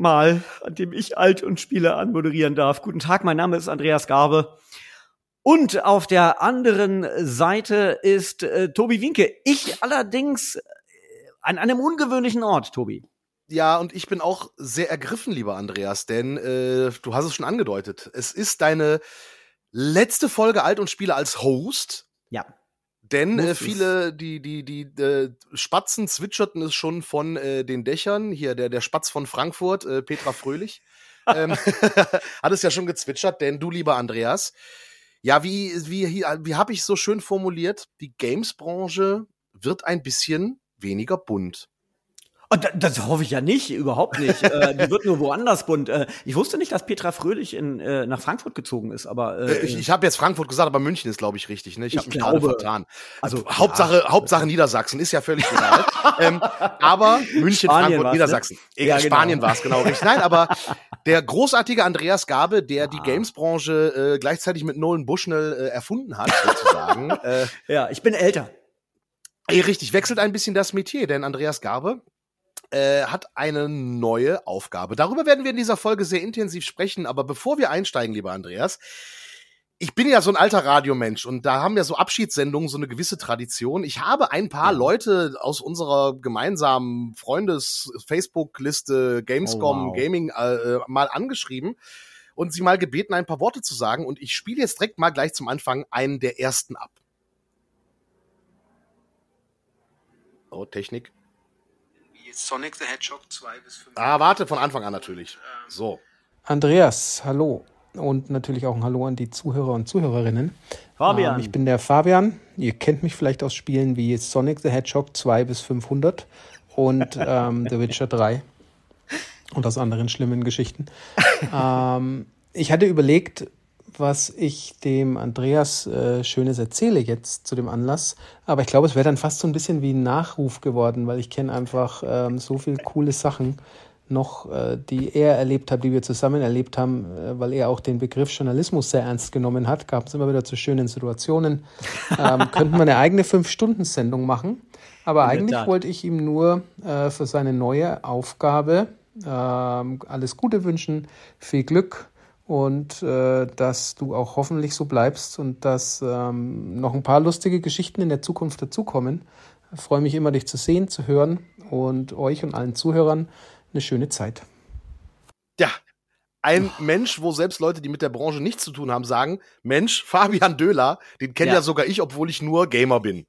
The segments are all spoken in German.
Mal, an dem ich Alt und Spiele anmoderieren darf. Guten Tag, mein Name ist Andreas Garbe. Und auf der anderen Seite ist äh, Tobi Winke. Ich allerdings äh, an einem ungewöhnlichen Ort, Tobi. Ja, und ich bin auch sehr ergriffen, lieber Andreas, denn äh, du hast es schon angedeutet. Es ist deine letzte Folge Alt und Spiele als Host. Ja. Denn äh, viele, die, die, die äh, Spatzen zwitscherten es schon von äh, den Dächern. Hier, der, der Spatz von Frankfurt, äh, Petra Fröhlich, ähm, hat es ja schon gezwitschert, denn du, lieber Andreas, ja, wie, wie, wie habe ich so schön formuliert, die Games-Branche wird ein bisschen weniger bunt. Und oh, das hoffe ich ja nicht, überhaupt nicht. äh, die wird nur woanders bunt. Äh, ich wusste nicht, dass Petra Fröhlich in, äh, nach Frankfurt gezogen ist, aber äh, äh ich, ich habe jetzt Frankfurt gesagt, aber München ist, glaube ich, richtig. Ne? Ich, ich habe mich gerade vertan. Also ja. Hauptsache, Hauptsache Niedersachsen ist ja völlig egal. ähm, aber München, Spanien Frankfurt, ne? Niedersachsen. Ne? Ja, genau. Spanien war es genau richtig. Nein, aber der großartige Andreas Gabe, der ah. die Games-Branche äh, gleichzeitig mit Nolan Bushnell äh, erfunden hat, sozusagen. ja, ich bin älter. Ey, richtig, wechselt ein bisschen das Metier, denn Andreas Gabe äh, hat eine neue Aufgabe. Darüber werden wir in dieser Folge sehr intensiv sprechen, aber bevor wir einsteigen, lieber Andreas, ich bin ja so ein alter Radiomensch und da haben ja so Abschiedssendungen so eine gewisse Tradition. Ich habe ein paar. Leute aus unserer gemeinsamen Freundes-Facebook-Liste Gamescom oh, wow. Gaming äh, mal angeschrieben und sie mal gebeten, ein paar Worte zu sagen. Und ich spiele jetzt direkt mal gleich zum Anfang einen der ersten ab. Oh, Technik. Sonic the Hedgehog 2 bis 5. Ah, warte, von Anfang an natürlich. So. Andreas, hallo. Und natürlich auch ein Hallo an die Zuhörer und Zuhörerinnen. Fabian. Ähm, ich bin der Fabian. Ihr kennt mich vielleicht aus Spielen wie Sonic the Hedgehog 2 bis 500 und ähm, The Witcher 3 und aus anderen schlimmen Geschichten. ähm, ich hatte überlegt, was ich dem Andreas äh, Schönes erzähle jetzt zu dem Anlass. Aber ich glaube, es wäre dann fast so ein bisschen wie ein Nachruf geworden, weil ich kenne einfach ähm, so viele coole Sachen noch, äh, die er erlebt hat, die wir zusammen erlebt haben, äh, weil er auch den Begriff Journalismus sehr ernst genommen hat. Gab es immer wieder zu schönen Situationen. Ähm, könnten wir eine eigene Fünf-Stunden-Sendung machen. Aber eigentlich wollte ich ihm nur äh, für seine neue Aufgabe ähm, alles Gute wünschen, viel Glück und äh, dass du auch hoffentlich so bleibst und dass ähm, noch ein paar lustige Geschichten in der Zukunft dazukommen. Ich freue mich immer, dich zu sehen, zu hören und euch und allen Zuhörern eine schöne Zeit. Ja, ein oh. Mensch, wo selbst Leute, die mit der Branche nichts zu tun haben, sagen, Mensch, Fabian Döhler, den kenne ja. ja sogar ich, obwohl ich nur Gamer bin.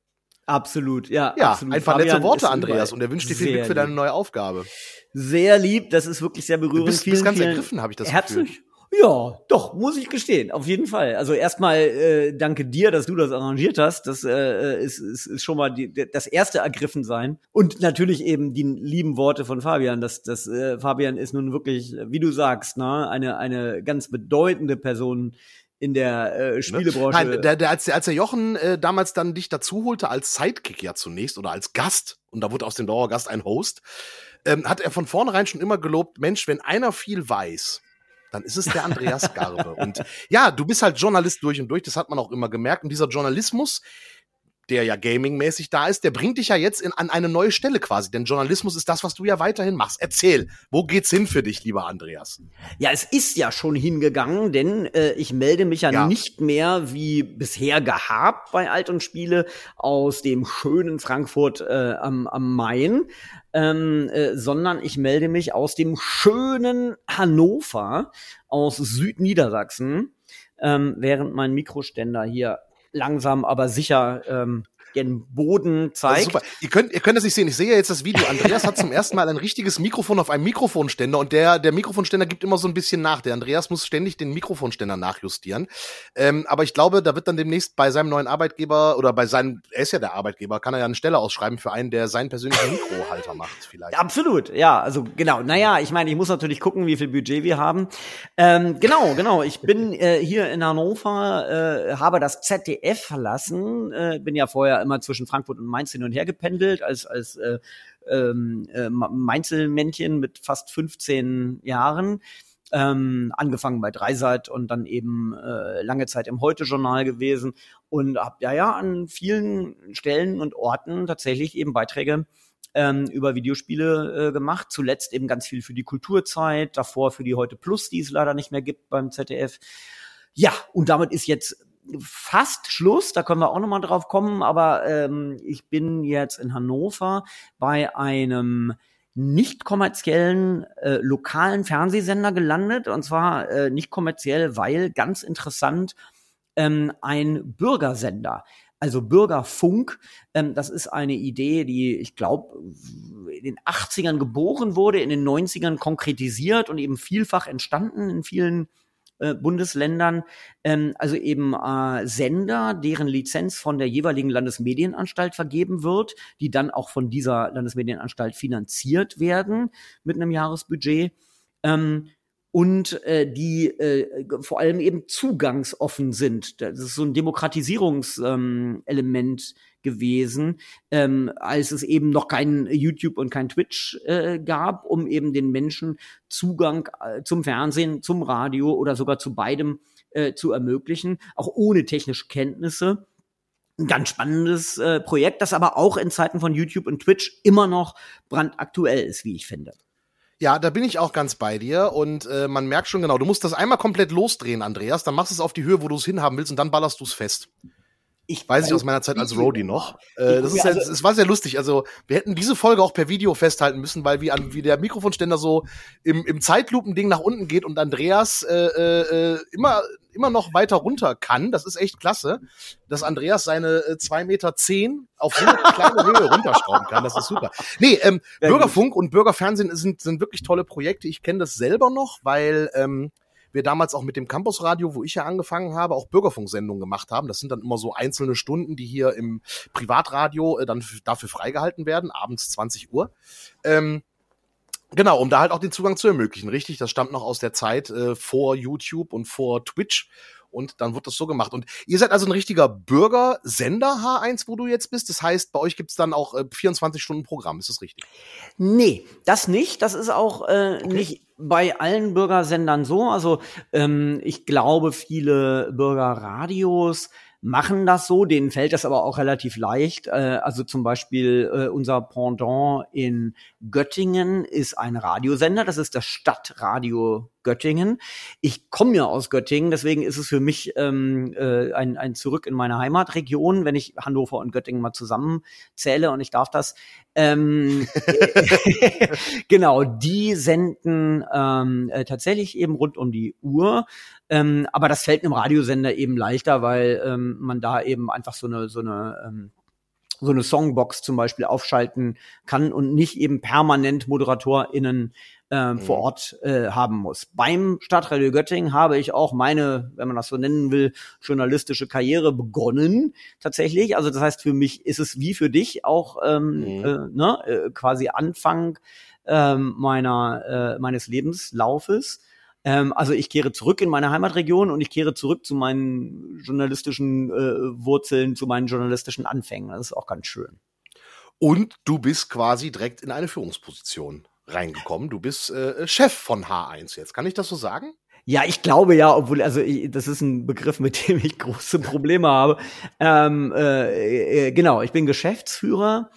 Absolut, ja. Ja, absolut. einfach Fabian nette Worte, Andreas, und er wünscht dir viel Glück für deine neue Aufgabe. Sehr lieb, das ist wirklich sehr berührend. Du bist, bist ganz ergriffen, habe ich das Herzlich. Gefühl. Ja, doch, muss ich gestehen, auf jeden Fall. Also erstmal äh, danke dir, dass du das arrangiert hast. Das äh, ist, ist, ist schon mal die, das erste Ergriffensein. Und natürlich eben die lieben Worte von Fabian. Das, das, äh, Fabian ist nun wirklich, wie du sagst, ne, eine, eine ganz bedeutende Person in der äh, ne? Spielebranche. Nein, der, der, als, als der Jochen äh, damals dann dich dazu holte, als Sidekick ja zunächst oder als Gast, und da wurde aus dem Dauergast ein Host, ähm, hat er von vornherein schon immer gelobt, Mensch, wenn einer viel weiß, dann ist es der Andreas Garbe. und ja, du bist halt Journalist durch und durch, das hat man auch immer gemerkt. Und dieser Journalismus, der ja gamingmäßig da ist, der bringt dich ja jetzt in, an eine neue Stelle quasi. Denn Journalismus ist das, was du ja weiterhin machst. Erzähl, wo geht's hin für dich, lieber Andreas? Ja, es ist ja schon hingegangen, denn äh, ich melde mich ja, ja, nicht mehr wie bisher gehabt bei Alt und Spiele aus dem schönen Frankfurt äh, am, am Main, ähm, äh, sondern ich melde mich aus dem schönen Hannover, aus Südniedersachsen, ähm, während mein Mikroständer hier langsam aber sicher ähm, den Boden zeigt. super. Ihr könnt, ihr könnt das nicht sehen. Ich sehe jetzt das Video. Andreas hat zum ersten Mal ein richtiges Mikrofon auf einem Mikrofonständer und der, der Mikrofonständer gibt immer so ein bisschen nach. Der Andreas muss ständig den Mikrofonständer nachjustieren. Ähm, aber ich glaube, da wird dann demnächst bei seinem neuen Arbeitgeber oder bei seinem, er ist ja der Arbeitgeber, kann er ja eine Stelle ausschreiben für einen, der seinen persönlichen Mikrohalter macht, vielleicht. Absolut, ja, also genau. Naja, ich meine, ich muss natürlich gucken, wie viel Budget wir haben. Ähm, genau, genau. Ich bin äh, hier in Hannover, äh, habe das ZDF verlassen, äh, bin ja vorher immer zwischen Frankfurt und Mainz hin und her gependelt als als äh, ähm, äh, Mainzelmännchen mit fast 15 Jahren. Ähm, angefangen bei Dreisat und dann eben äh, lange Zeit im Heute-Journal gewesen und habe ja ja an vielen Stellen und Orten tatsächlich eben Beiträge ähm, über Videospiele äh, gemacht. Zuletzt eben ganz viel für die Kulturzeit, davor für die Heute Plus, die es leider nicht mehr gibt beim ZDF. Ja, und damit ist jetzt fast Schluss, da können wir auch noch mal drauf kommen, aber ähm, ich bin jetzt in Hannover bei einem nicht kommerziellen äh, lokalen Fernsehsender gelandet und zwar äh, nicht kommerziell, weil ganz interessant ähm, ein Bürgersender. Also Bürgerfunk, ähm, das ist eine Idee, die ich glaube in den 80ern geboren wurde, in den 90ern konkretisiert und eben vielfach entstanden in vielen äh, Bundesländern, ähm, also eben äh, Sender, deren Lizenz von der jeweiligen Landesmedienanstalt vergeben wird, die dann auch von dieser Landesmedienanstalt finanziert werden mit einem Jahresbudget. Ähm, und äh, die äh, vor allem eben zugangsoffen sind. Das ist so ein Demokratisierungselement ähm, gewesen, ähm, als es eben noch kein YouTube und kein Twitch äh, gab, um eben den Menschen Zugang äh, zum Fernsehen, zum Radio oder sogar zu beidem äh, zu ermöglichen, auch ohne technische Kenntnisse. Ein ganz spannendes äh, Projekt, das aber auch in Zeiten von YouTube und Twitch immer noch brandaktuell ist, wie ich finde. Ja, da bin ich auch ganz bei dir und äh, man merkt schon genau, du musst das einmal komplett losdrehen, Andreas, dann machst du es auf die Höhe, wo du es hinhaben willst und dann ballerst du es fest. Ich weiß ich aus meiner Zeit als Roadie noch. Äh, das ist halt, es war sehr lustig. Also wir hätten diese Folge auch per Video festhalten müssen, weil wie, an, wie der Mikrofonständer so im, im Zeitlupending nach unten geht und Andreas äh, äh, immer immer noch weiter runter kann. Das ist echt klasse, dass Andreas seine äh, zwei Meter zehn auf so eine kleine Höhe runterschrauben kann. Das ist super. Nee, ähm, Bürgerfunk und Bürgerfernsehen sind, sind wirklich tolle Projekte. Ich kenne das selber noch, weil ähm, wir damals auch mit dem Campusradio, wo ich ja angefangen habe, auch Bürgerfunksendungen gemacht haben. Das sind dann immer so einzelne Stunden, die hier im Privatradio äh, dann dafür freigehalten werden, abends 20 Uhr. Ähm, Genau, um da halt auch den Zugang zu ermöglichen. Richtig, das stammt noch aus der Zeit äh, vor YouTube und vor Twitch. Und dann wird das so gemacht. Und ihr seid also ein richtiger Bürgersender H1, wo du jetzt bist. Das heißt, bei euch gibt's dann auch äh, 24 Stunden Programm. Ist das richtig? Nee, das nicht. Das ist auch äh, okay. nicht bei allen Bürgersendern so. Also ähm, ich glaube, viele Bürgerradios machen das so, denen fällt das aber auch relativ leicht. Äh, also zum Beispiel äh, unser Pendant in Göttingen ist ein Radiosender, das ist das Stadtradio Göttingen. Ich komme ja aus Göttingen, deswegen ist es für mich ähm, äh, ein, ein Zurück in meine Heimatregion, wenn ich Hannover und Göttingen mal zusammenzähle und ich darf das. Ähm, genau, die senden ähm, äh, tatsächlich eben rund um die Uhr. Ähm, aber das fällt einem Radiosender eben leichter, weil ähm, man da eben einfach so eine, so eine ähm, so eine Songbox zum Beispiel aufschalten kann und nicht eben permanent ModeratorInnen äh, mhm. vor Ort äh, haben muss. Beim Stadtradio Göttingen habe ich auch meine, wenn man das so nennen will, journalistische Karriere begonnen tatsächlich. Also das heißt, für mich ist es wie für dich auch ähm, mhm. äh, ne, äh, quasi Anfang ähm, meiner äh, meines Lebenslaufes. Ähm, also ich kehre zurück in meine Heimatregion und ich kehre zurück zu meinen journalistischen äh, Wurzeln, zu meinen journalistischen Anfängen. Das ist auch ganz schön. Und du bist quasi direkt in eine Führungsposition reingekommen. Du bist äh, Chef von H1 jetzt. Kann ich das so sagen? Ja, ich glaube ja, obwohl, also ich, das ist ein Begriff, mit dem ich große Probleme habe. Ähm, äh, äh, genau, ich bin Geschäftsführer.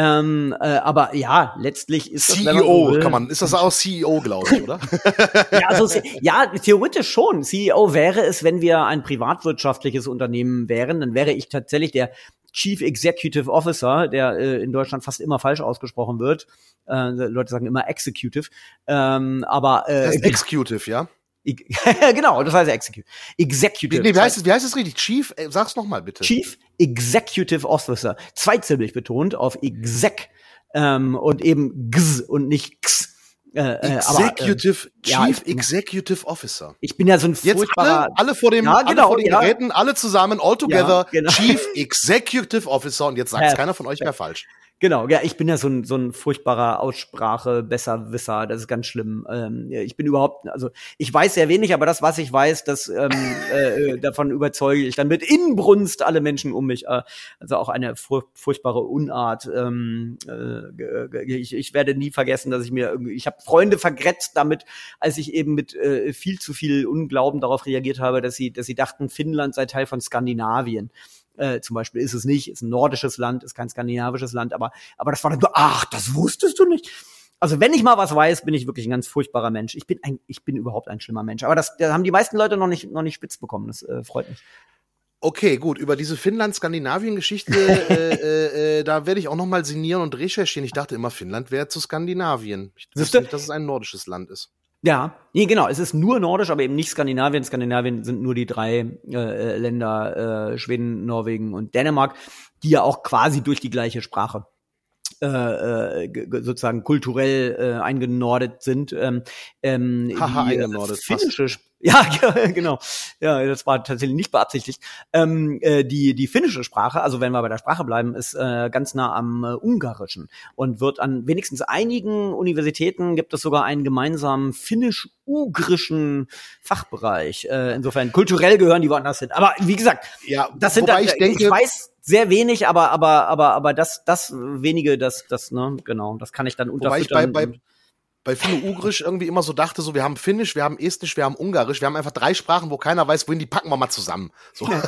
Ähm, äh, aber ja, letztlich ist das CEO so kann man, ist das auch CEO, glaube ich, oder? ja, also, ja, theoretisch schon. CEO wäre es, wenn wir ein privatwirtschaftliches Unternehmen wären, dann wäre ich tatsächlich der Chief Executive Officer, der äh, in Deutschland fast immer falsch ausgesprochen wird. Äh, Leute sagen immer Executive. Ähm, aber äh, das Executive, ja? genau, das heißt Executive. Executive. Nee, wie, heißt es, wie heißt es richtig? Chief, äh, sag's noch mal bitte. Chief Executive Officer. Zweizilbig betont auf Exec ähm, und eben X und nicht X. Äh, äh Executive, aber, äh, Chief ja, Executive Officer. Ich bin ja so ein Jetzt alle, alle vor dem, ja, genau, alle vor den ja. Geräten, alle zusammen, all together, genau. Chief Executive Officer und jetzt sagt keiner von euch mehr falsch. Genau, ja, ich bin ja so ein, so ein furchtbarer Aussprache, Besserwisser, das ist ganz schlimm. Ähm, ich bin überhaupt, also ich weiß sehr wenig, aber das, was ich weiß, das ähm, äh, davon überzeuge ich dann mit Inbrunst alle Menschen um mich. Äh, also auch eine furch furchtbare Unart. Ähm, äh, ich, ich werde nie vergessen, dass ich mir irgendwie, ich habe Freunde vergrätzt damit, als ich eben mit äh, viel zu viel Unglauben darauf reagiert habe, dass sie, dass sie dachten, Finnland sei Teil von Skandinavien Äh, zum Beispiel ist es nicht, ist ein nordisches Land, ist kein skandinavisches Land, aber, aber das war dann so, ach, das wusstest du nicht. Also wenn ich mal was weiß, bin ich wirklich ein ganz furchtbarer Mensch. Ich bin ein, ich bin überhaupt ein schlimmer Mensch. Aber das, das haben die meisten Leute noch nicht, noch nicht spitz bekommen. Das äh, freut mich. Okay, gut. Über diese Finnland-Skandinavien-Geschichte, äh, äh, äh, da werde ich auch noch mal sinnieren und recherchieren. Ich dachte immer, Finnland wäre zu Skandinavien. Ich wusste nicht, dass es ein nordisches Land ist. Ja, nee, genau. Es ist nur nordisch, aber eben nicht Skandinavien. Skandinavien sind nur die drei äh, äh Länder, äh, Schweden, Norwegen und Dänemark, die ja auch quasi durch die gleiche Sprache äh, äh sozusagen kulturell äh, eingenordet sind. Ähm, ähm, Haha, eingenordet. Finnische, ja, genau. Ja, das war tatsächlich nicht beabsichtigt. Ähm, äh, die, die finnische Sprache, also wenn wir bei der Sprache bleiben, ist äh, ganz nah am äh, Ungarischen und wird an wenigstens einigen Universitäten gibt es sogar einen gemeinsamen finnisch-ugrischen Fachbereich. Äh, insofern kulturell gehören die woanders hin. Aber wie gesagt, ja, das sind dann, ich, denke, ich weiß sehr wenig, aber aber aber aber das das wenige, das das ne genau, das kann ich dann unterfüttern. Wobei ich bei, bei bei Finno-Ugrisch irgendwie immer so dachte, so wir haben Finnisch, wir haben Estnisch, wir haben Ungarisch, wir haben einfach drei Sprachen, wo keiner weiß, wohin die packen wir mal zusammen. So. Ja.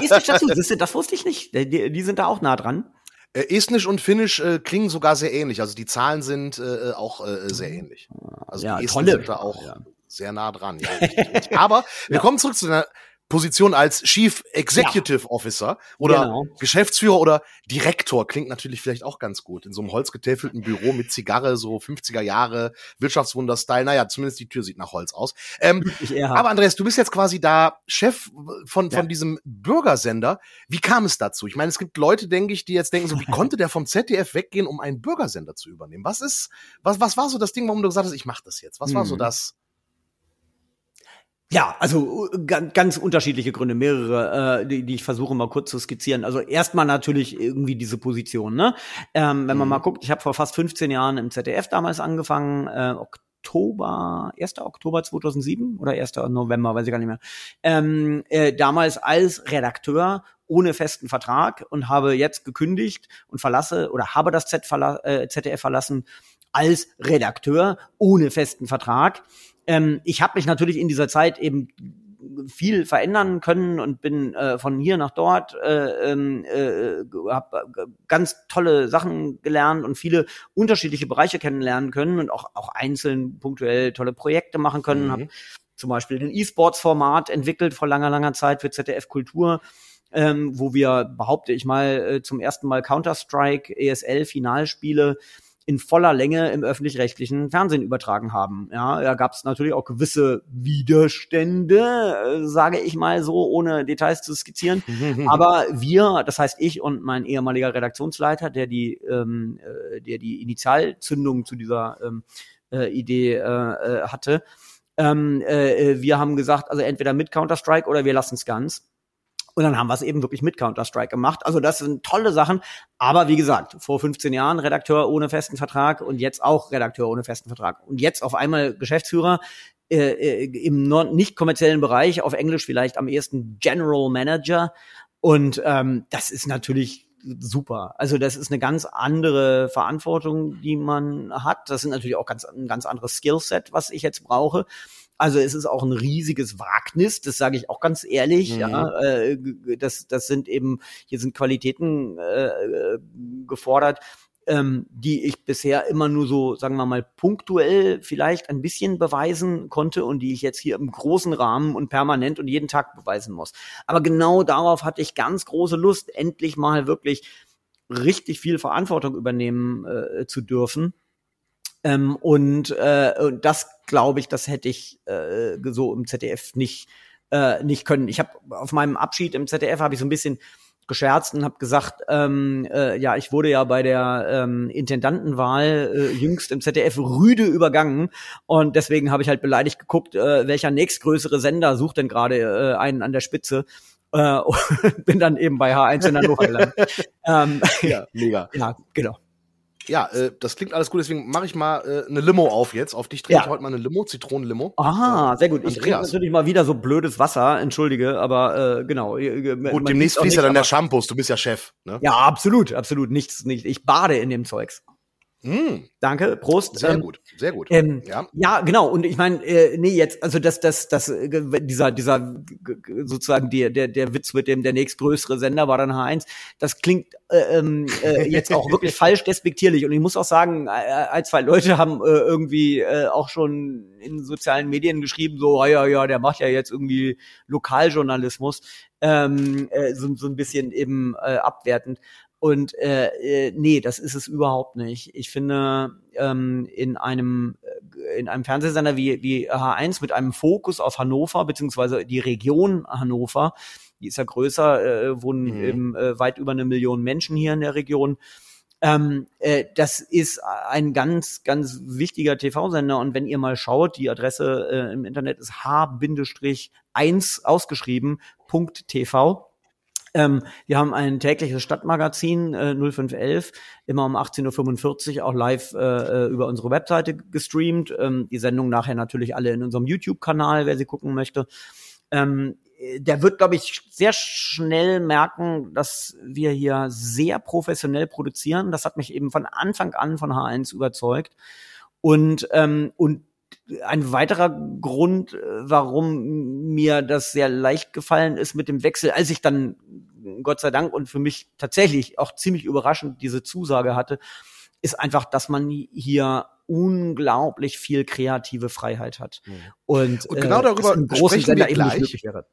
Estnisch dazu, das wusste ich nicht. Die, die sind da auch nah dran. Äh, Estnisch und Finnisch äh, klingen sogar sehr ähnlich. Also die Zahlen sind äh, auch äh, sehr ähnlich. Also ja, die Esten tolle. sind da auch ja. sehr nah dran. Ja. Aber wir kommen zurück zu der Position als Chief Executive ja. Officer oder genau. Geschäftsführer oder Direktor klingt natürlich vielleicht auch ganz gut. In so einem holzgetäfelten Büro mit Zigarre, so 50er Jahre, Wirtschaftswunder-Style. Naja, zumindest die Tür sieht nach Holz aus. Ähm, aber Andreas, du bist jetzt quasi da Chef von, ja. von diesem Bürgersender. Wie kam es dazu? Ich meine, es gibt Leute, denke ich, die jetzt denken, so, wie konnte der vom ZDF weggehen, um einen Bürgersender zu übernehmen? Was ist, was, was war so das Ding, warum du gesagt hast, ich mach das jetzt? Was war so hm. das? Ja, also ganz, ganz unterschiedliche Gründe, mehrere, äh, die, die ich versuche mal kurz zu skizzieren. Also erstmal natürlich irgendwie diese Position. Ne? Ähm, wenn man mhm. mal guckt, ich habe vor fast 15 Jahren im ZDF damals angefangen, äh, Oktober, 1. Oktober 2007 oder 1. November, weiß ich gar nicht mehr. Ähm, äh, damals als Redakteur ohne festen Vertrag und habe jetzt gekündigt und verlasse oder habe das Z verla äh, ZDF verlassen als Redakteur ohne festen Vertrag ähm, ich habe mich natürlich in dieser Zeit eben viel verändern können und bin äh, von hier nach dort, äh, ähm, äh, habe ganz tolle Sachen gelernt und viele unterschiedliche Bereiche kennenlernen können und auch, auch einzeln punktuell tolle Projekte machen können. Mhm. Habe zum Beispiel den E-Sports-Format entwickelt vor langer, langer Zeit für ZDF Kultur. Ähm, wo wir, behaupte ich mal, äh, zum ersten Mal Counter-Strike, ESL-Finalspiele in voller Länge im öffentlich-rechtlichen Fernsehen übertragen haben. Ja, da gab es natürlich auch gewisse Widerstände, äh, sage ich mal so, ohne Details zu skizzieren. Aber wir, das heißt ich und mein ehemaliger Redaktionsleiter, der die, ähm, äh, der die Initialzündung zu dieser ähm, äh, Idee äh, äh hatte, ähm, äh, wir haben gesagt, also entweder mit Counter-Strike oder wir lassen es ganz. Und dann haben wir es eben wirklich mit Counter-Strike gemacht. Also das sind tolle Sachen. Aber wie gesagt, vor 15 Jahren Redakteur ohne festen Vertrag und jetzt auch Redakteur ohne festen Vertrag. Und jetzt auf einmal Geschäftsführer äh, äh im nicht kommerziellen Bereich, auf Englisch vielleicht am ehesten General Manager. Und ähm, das ist natürlich super. Also das ist eine ganz andere Verantwortung, die man hat. Das sind natürlich auch ganz, ein ganz anderes Skillset, was ich jetzt brauche. Also es ist auch ein riesiges Wagnis, das sage ich auch ganz ehrlich. Mhm. Ja, äh, das, das sind eben, hier sind Qualitäten äh, gefordert, ähm, die ich bisher immer nur so, sagen wir mal, punktuell vielleicht ein bisschen beweisen konnte und die ich jetzt hier im großen Rahmen und permanent und jeden Tag beweisen muss. Aber genau darauf hatte ich ganz große Lust, endlich mal wirklich richtig viel Verantwortung übernehmen äh, zu dürfen ähm, und, äh, und das glaube ich, das hätte ich äh, so im ZDF nicht äh, nicht können. Ich habe auf meinem Abschied im ZDF habe ich so ein bisschen gescherzt und habe gesagt, ähm, äh, ja, ich wurde ja bei der ähm, Intendantenwahl äh, jüngst im ZDF rüde übergangen und deswegen habe ich halt beleidigt geguckt, äh, welcher nächstgrößere Sender sucht denn gerade äh, einen an der Spitze. Äh, und bin dann eben bei H1 in Hannover gelandet. ähm, ja, mega. Ja, genau. Ja, äh, das klingt alles gut, deswegen mache ich mal äh, eine Limo auf jetzt. Auf dich trinke ja. ich heute mal eine Limo, Zitronenlimo. Aha, sehr gut. Ich trinke natürlich mal wieder so blödes Wasser, entschuldige, aber äh, genau. Gut, demnächst fließt ja dann der Shampoos, du bist ja Chef. Ne? Ja, absolut, absolut. Nichts, nicht. Ich bade in dem Zeugs. Mm. Danke, Prost. Sehr ähm, gut, sehr gut. Ähm, ja. ja, genau. Und ich meine, äh, nee, jetzt, also das, das, das, äh, dieser, dieser sozusagen der, der, der Witz mit dem der nächstgrößere Sender war dann H1. Das klingt äh, ähm, äh, jetzt auch wirklich falsch despektierlich. Und ich muss auch sagen, äh, ein, zwei Leute haben äh, irgendwie äh, auch schon in sozialen Medien geschrieben, so, ah, ja, ja, der macht ja jetzt irgendwie Lokaljournalismus. Ähm, äh, so, so ein bisschen eben äh, abwertend. Und äh, äh, nee, das ist es überhaupt nicht. Ich finde, ähm, in einem äh, in einem Fernsehsender wie, wie H1 mit einem Fokus auf Hannover, beziehungsweise die Region Hannover, die ist ja größer, äh, wohnen mhm. eben, äh, weit über eine Million Menschen hier in der Region. Ähm, äh, das ist ein ganz, ganz wichtiger TV-Sender. Und wenn ihr mal schaut, die Adresse äh, im Internet ist h-1 ausgeschrieben, .tv. Ähm, wir haben ein tägliches Stadtmagazin äh, 0511, immer um 18.45 Uhr auch live äh, äh, über unsere Webseite gestreamt. Ähm, die Sendung nachher natürlich alle in unserem YouTube-Kanal, wer sie gucken möchte. Ähm, der wird, glaube ich, sehr schnell merken, dass wir hier sehr professionell produzieren. Das hat mich eben von Anfang an von H1 überzeugt. Und, ähm, und ein weiterer Grund, äh, warum mir das sehr leicht gefallen ist mit dem Wechsel, als ich dann Gott sei Dank und für mich tatsächlich auch ziemlich überraschend diese Zusage hatte, ist einfach, dass man hier unglaublich viel kreative Freiheit hat. Mhm. Und, und, genau äh, darüber im großen sprechen Sender wir gleich. möglich wäre.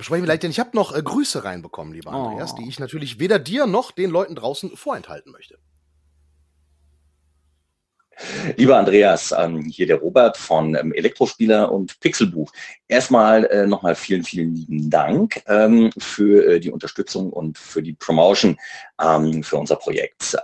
Sprechen wir gleich, denn ich habe noch äh, Grüße reinbekommen, lieber Andreas, oh. die ich natürlich weder dir noch den Leuten draußen vorenthalten möchte. Lieber Andreas, ähm, hier der Robert von ähm, Elektrospieler und Pixelbuch. Erstmal äh, nochmal vielen, vielen lieben Dank ähm, für äh, die Unterstützung und für die Promotion für unser Projekt.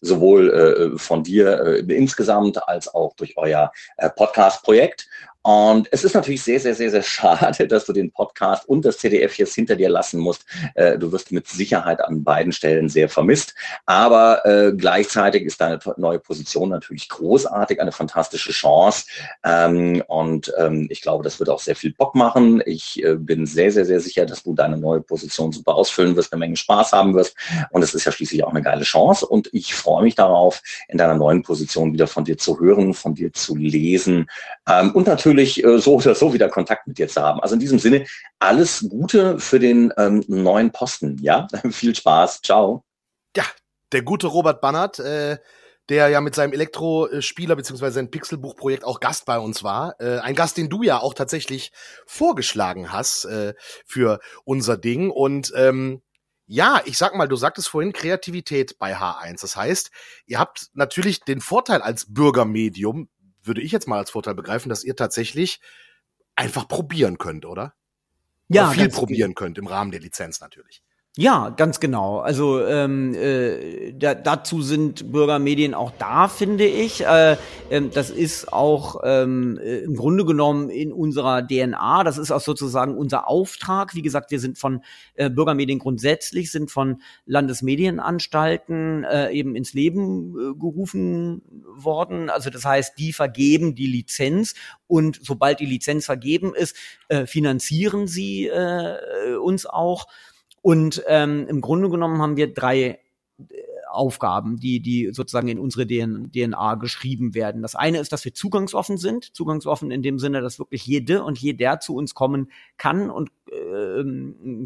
Sowohl äh, von dir insgesamt als auch durch euer Podcast-Projekt. Und es ist natürlich sehr, sehr, sehr, sehr schade, dass du den Podcast und das CDF jetzt hinter dir lassen musst. Äh, du wirst mit Sicherheit an beiden Stellen sehr vermisst. Aber äh, gleichzeitig ist deine neue Position natürlich großartig, eine fantastische Chance. Ähm, und ähm, ich glaube, das wird auch sehr viel Bock machen. Ich äh, bin sehr, sehr, sehr sicher, dass du deine neue Position super ausfüllen wirst, eine Menge Spaß haben wirst. Und es ist ja schließlich auch eine geile Chance. Und ich freue mich darauf, in deiner neuen Position wieder von dir zu hören, von dir zu lesen. Ähm, und natürlich natürlich äh, so oder so wieder Kontakt mit dir zu haben. Also in diesem Sinne, alles Gute für den ähm, neuen Posten. Ja, viel Spaß. Ciao. Ja, der gute Robert Bannert, äh, der ja mit seinem Elektrospieler bzw. sein Pixelbuchprojekt auch Gast bei uns war. Äh, ein Gast, den du ja auch tatsächlich vorgeschlagen hast äh, für unser Ding. Und ähm, ja, ich sag mal, du sagtest vorhin Kreativität bei H1. Das heißt, ihr habt natürlich den Vorteil als Bürgermedium, würde ich jetzt mal als Vorteil begreifen, dass ihr tatsächlich einfach probieren könnt, oder? Ja, oder viel probieren könnt im Rahmen der Lizenz natürlich. Ja, ganz genau. Also ähm, äh, da, dazu sind Bürgermedien auch da, finde ich. Äh, äh, das ist auch ähm, äh, im Grunde genommen in unserer DNA. Das ist auch sozusagen unser Auftrag. Wie gesagt, wir sind von äh, Bürgermedien grundsätzlich, sind von Landesmedienanstalten äh, eben ins Leben äh, gerufen worden. Also das heißt, die vergeben die Lizenz und sobald die Lizenz vergeben ist, äh, finanzieren sie äh, uns auch. Und ähm, im Grunde genommen haben wir drei äh, Aufgaben, die, die sozusagen in unsere DNA geschrieben werden. Das eine ist, dass wir zugangsoffen sind. Zugangsoffen in dem Sinne, dass wirklich jede und jeder zu uns kommen kann und äh,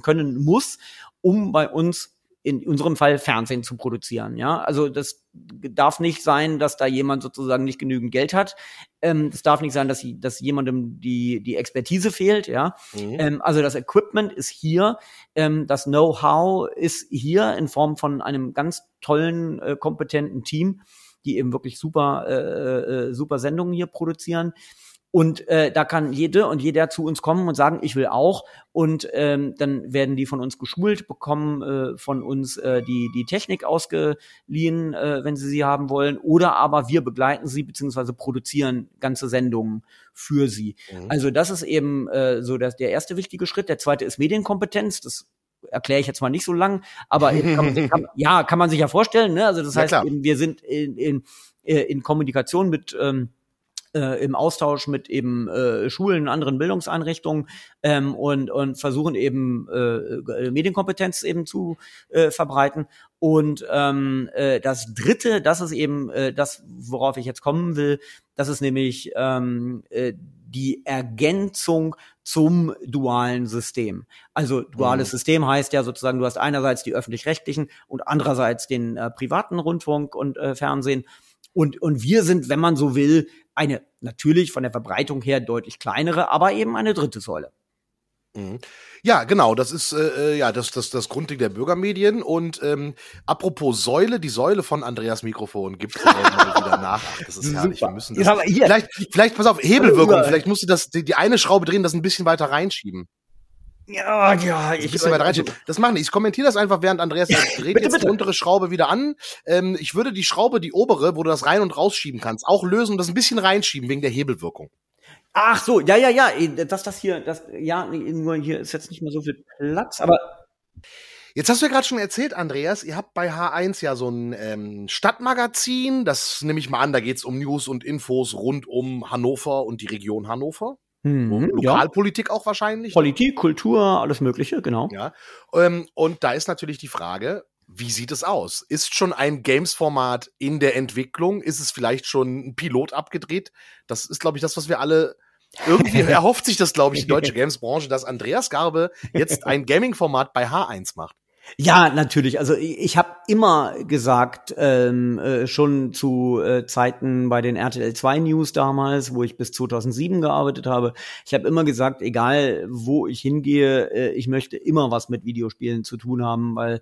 können muss, um bei uns in unserem Fall Fernsehen zu produzieren. Ja, also das darf nicht sein, dass da jemand sozusagen nicht genügend Geld hat. Ähm, es darf nicht sein, dass, dass jemandem die die Expertise fehlt. Ja, mhm. ähm, also das Equipment ist hier, ähm, das Know-how ist hier in Form von einem ganz tollen, äh, kompetenten Team, die eben wirklich super äh, äh, äh super Sendungen hier produzieren. Und äh, da kann jede und jeder zu uns kommen und sagen, ich will auch. Und ähm, dann werden die von uns geschult, bekommen äh, von uns äh, die, die Technik ausgeliehen, äh, wenn sie sie haben wollen. Oder aber wir begleiten sie beziehungsweise produzieren ganze Sendungen für sie. Mhm. Also das ist eben äh, so dass der erste wichtige Schritt. Der zweite ist Medienkompetenz. Das erkläre ich jetzt mal nicht so lang, aber kann kann, ja, kann man sich ja vorstellen. Ne? Also das heißt, eben, wir sind in, in, äh, in Kommunikation mit ähm, äh, im Austausch mit eben äh, Schulen, anderen Bildungseinrichtungen ähm, und, und versuchen eben äh, Medienkompetenz eben zu äh, verbreiten. Und ähm, äh, das Dritte, das ist eben äh, das, worauf ich jetzt kommen will, das ist nämlich ähm, äh, die Ergänzung zum dualen System. Also duales mhm. System heißt ja sozusagen, du hast einerseits die öffentlich-rechtlichen und andererseits den äh, privaten Rundfunk und äh, Fernsehen. Und, und wir sind, wenn man so will, eine natürlich von der Verbreitung her deutlich kleinere, aber eben eine dritte Säule. Mhm. Ja, genau, das ist äh, äh, ja das, das, das Grundding der Bürgermedien. Und ähm, apropos Säule, die Säule von Andreas Mikrofon gibt es wieder nach. Ach, das ist herrlich. Wir müssen das, vielleicht, vielleicht, pass auf, Hebelwirkung. Vielleicht musst du das, die, die eine Schraube drehen, das ein bisschen weiter reinschieben. Ja, ja, ich bisschen weiter reinschieben. Das machen ich. Ich kommentiere das einfach, während Andreas dreht bitte, jetzt bitte. die untere Schraube wieder an. Ähm, ich würde die Schraube, die obere, wo du das rein und rausschieben kannst, auch lösen und das ein bisschen reinschieben wegen der Hebelwirkung. Ach so, ja, ja, ja, dass das hier, das, ja, nur hier ist jetzt nicht mehr so viel Platz, aber Jetzt hast du ja gerade schon erzählt, Andreas, ihr habt bei H1 ja so ein ähm, Stadtmagazin, das nehme ich mal an, da geht's um News und Infos rund um Hannover und die Region Hannover. Mhm, Lokalpolitik ja. auch wahrscheinlich. Politik, Kultur, alles Mögliche, genau. Ja. Ähm, und da ist natürlich die Frage, wie sieht es aus? Ist schon ein Games-Format in der Entwicklung? Ist es vielleicht schon ein Pilot abgedreht? Das ist, glaube ich, das, was wir alle irgendwie erhofft sich das, glaube ich, die deutsche Games-Branche, dass Andreas Garbe jetzt ein Gaming-Format bei H1 macht. Ja, natürlich. Also ich, ich habe immer gesagt, ähm, äh, schon zu äh, Zeiten bei den RTL 2 News damals, wo ich bis 2007 gearbeitet habe, ich habe immer gesagt, egal wo ich hingehe, äh, ich möchte immer was mit Videospielen zu tun haben, weil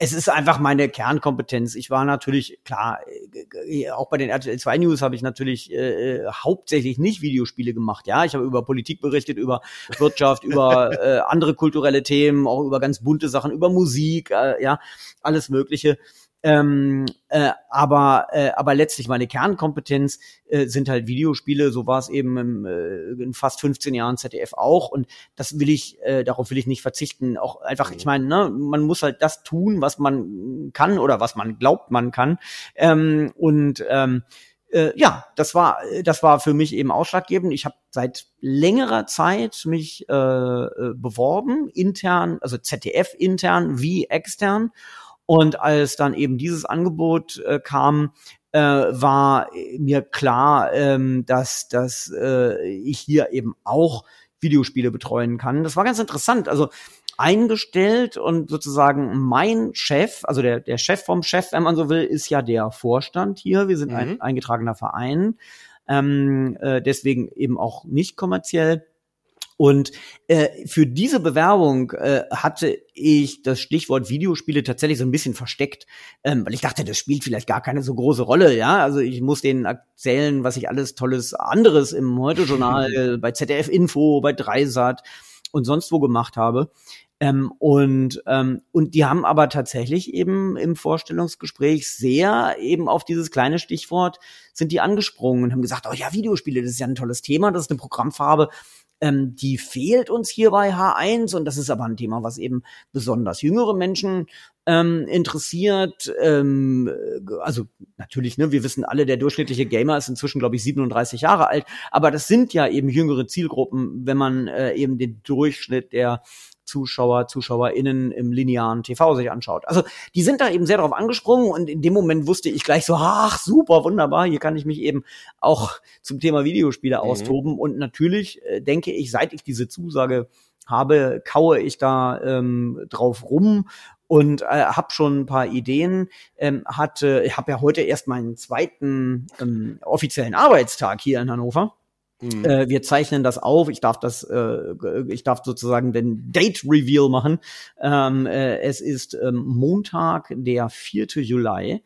es ist einfach meine Kernkompetenz. Ich war natürlich, klar, äh, auch bei den RTL 2 News habe ich natürlich äh, äh, hauptsächlich nicht Videospiele gemacht. Ja, ich habe über Politik berichtet, über Wirtschaft, über äh, andere kulturelle Themen, auch über ganz bunte Sachen, über Musik, äh, ja, alles Mögliche. Ähm, äh, aber, äh, aber letztlich meine Kernkompetenz äh, sind halt Videospiele. So war es eben im, äh, in fast 15 Jahren ZDF auch. Und das will ich, äh, darauf will ich nicht verzichten. Auch einfach, ich meine, ne, man muss halt das tun, was man kann oder was man glaubt, man kann. Ähm, und ähm, äh, ja, das war das war für mich eben ausschlaggebend. Ich habe seit längerer Zeit mich äh, äh beworben, intern, also ZDF intern wie extern und als dann eben dieses Angebot äh, kam, äh, war mir klar, ähm, dass, dass äh, ich hier eben auch Videospiele betreuen kann. Das war ganz interessant. Also eingestellt und sozusagen mein Chef, also der, der Chef vom Chef, wenn man so will, ist ja der Vorstand hier. Wir sind mhm. ein eingetragener Verein, ähm, äh, deswegen eben auch nicht kommerziell. Und äh, für diese Bewerbung äh, hatte ich das Stichwort Videospiele tatsächlich so ein bisschen versteckt, ähm, weil ich dachte, das spielt vielleicht gar keine so große Rolle, ja. Also ich muss denen erzählen, was ich alles tolles anderes im Heute-Journal, bei ZDF Info, bei Dreisat und sonst wo gemacht habe. Ähm, und, ähm, und die haben aber tatsächlich eben im Vorstellungsgespräch sehr eben auf dieses kleine Stichwort sind die angesprungen und haben gesagt, oh ja, Videospiele, das ist ja ein tolles Thema, das ist eine Programmfarbe, ähm, die fehlt uns hier bei H1 und das ist aber ein Thema, was eben besonders jüngere Menschen ähm, interessiert. Ähm, also natürlich, ne, wir wissen alle, der durchschnittliche Gamer ist inzwischen, glaube ich, 37 Jahre alt, aber das sind ja eben jüngere Zielgruppen, wenn man äh, eben den Durchschnitt der Zuschauer, ZuschauerInnen im linearen TV sich anschaut. Also die sind da eben sehr darauf angesprungen und in dem Moment wusste ich gleich so, ach super, wunderbar, hier kann ich mich eben auch zum Thema Videospiele mhm. austoben. Und natürlich äh, denke ich, seit ich diese Zusage habe, kaue ich da ähm, drauf rum und äh, habe schon ein paar Ideen. Ähm, hatte, ich habe ja heute erst meinen zweiten ähm, offiziellen Arbeitstag hier in Hannover. Mhm. Äh, wir zeichnen das auf. Ich darf das, äh, ich darf sozusagen den Date Reveal machen. Ähm, äh, es ist ähm, Montag, der 4. Juli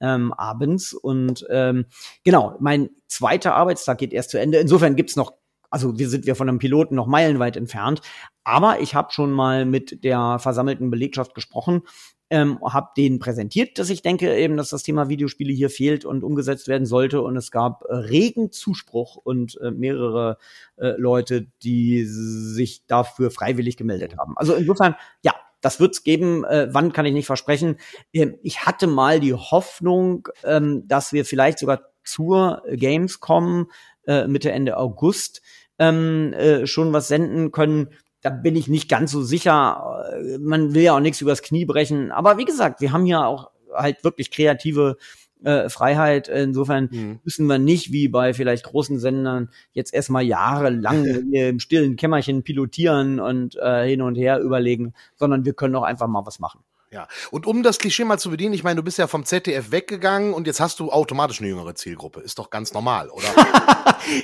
ähm, abends und ähm, genau, mein zweiter Arbeitstag geht erst zu Ende. Insofern gibt's noch also wir sind wir von einem Piloten noch meilenweit entfernt. Aber ich habe schon mal mit der versammelten Belegschaft gesprochen ähm, habe den präsentiert, dass ich denke eben, dass das Thema Videospiele hier fehlt und umgesetzt werden sollte. Und es gab äh, regen Zuspruch und äh, mehrere äh, Leute, die sich dafür freiwillig gemeldet haben. Also insofern, ja, das wird's geben. Äh, wann kann ich nicht versprechen. Ähm, ich hatte mal die Hoffnung, ähm, dass wir vielleicht sogar zur Gamescom äh, Mitte, Ende August ähm, äh, schon was senden können. Da bin ich nicht ganz so sicher. Äh, man will ja auch nichts übers Knie brechen. Aber wie gesagt, wir haben ja auch halt wirklich kreative äh, Freiheit. Insofern mhm. müssen wir nicht wie bei vielleicht großen Sendern jetzt erstmal jahrelang im stillen Kämmerchen pilotieren und äh, hin und her überlegen, sondern wir können auch einfach mal was machen. Ja, und um das Klischee mal zu bedienen, ich meine, du bist ja vom ZDF weggegangen und jetzt hast du automatisch eine jüngere Zielgruppe. Ist doch ganz normal, oder?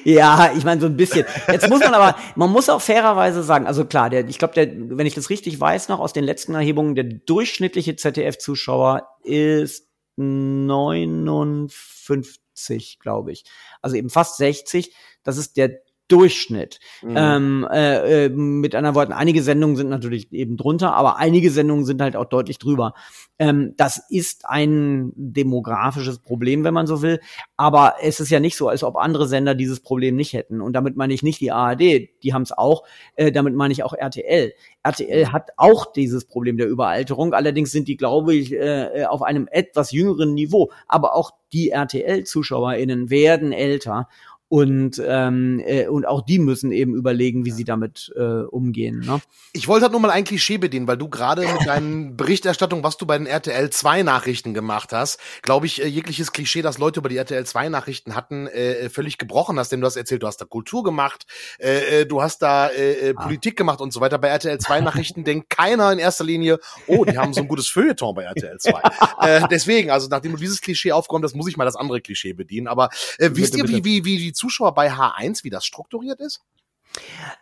ja, ich meine, so ein bisschen. Jetzt muss man aber, man muss auch fairerweise sagen, also klar, der, ich glaube, der, wenn ich das richtig weiß noch aus den letzten Erhebungen, der durchschnittliche ZDF-Zuschauer ist 59, glaube ich. Also eben fast 60. Das ist der Durchschnitt. Mhm. Ähm, äh, äh, mit anderen Worten, einige Sendungen sind natürlich eben drunter, aber einige Sendungen sind halt auch deutlich drüber. Ähm, das ist ein demografisches Problem, wenn man so will. Aber es ist ja nicht so, als ob andere Sender dieses Problem nicht hätten. Und damit meine ich nicht die ARD, die haben es auch. Äh, damit meine ich auch RTL. RTL hat auch dieses Problem der Überalterung. Allerdings sind die, glaube ich, äh, auf einem etwas jüngeren Niveau. Aber auch die RTL-ZuschauerInnen werden älter und ähm, äh, und auch die müssen eben überlegen, wie sie damit äh, umgehen. Ne? Ich wollte halt nur mal ein Klischee bedienen, weil du gerade mit deinen Berichterstattung, was du bei den RTL 2 Nachrichten gemacht hast, glaube ich, äh, jegliches Klischee, das Leute über die RTL 2 Nachrichten hatten, äh, völlig gebrochen hast, denn du hast erzählt, du hast da Kultur gemacht, äh, äh du hast da äh, äh, ah. Politik gemacht und so weiter. Bei RTL 2 Nachrichten denkt keiner in erster Linie, oh, die haben so ein gutes Feuilleton bei RTL 2. äh, deswegen, also nachdem du dieses Klischee aufkommst, das muss ich mal das andere Klischee bedienen. Aber äh, wisst ihr, wie, wie, wie die Zuschauer bei H1, wie das strukturiert ist?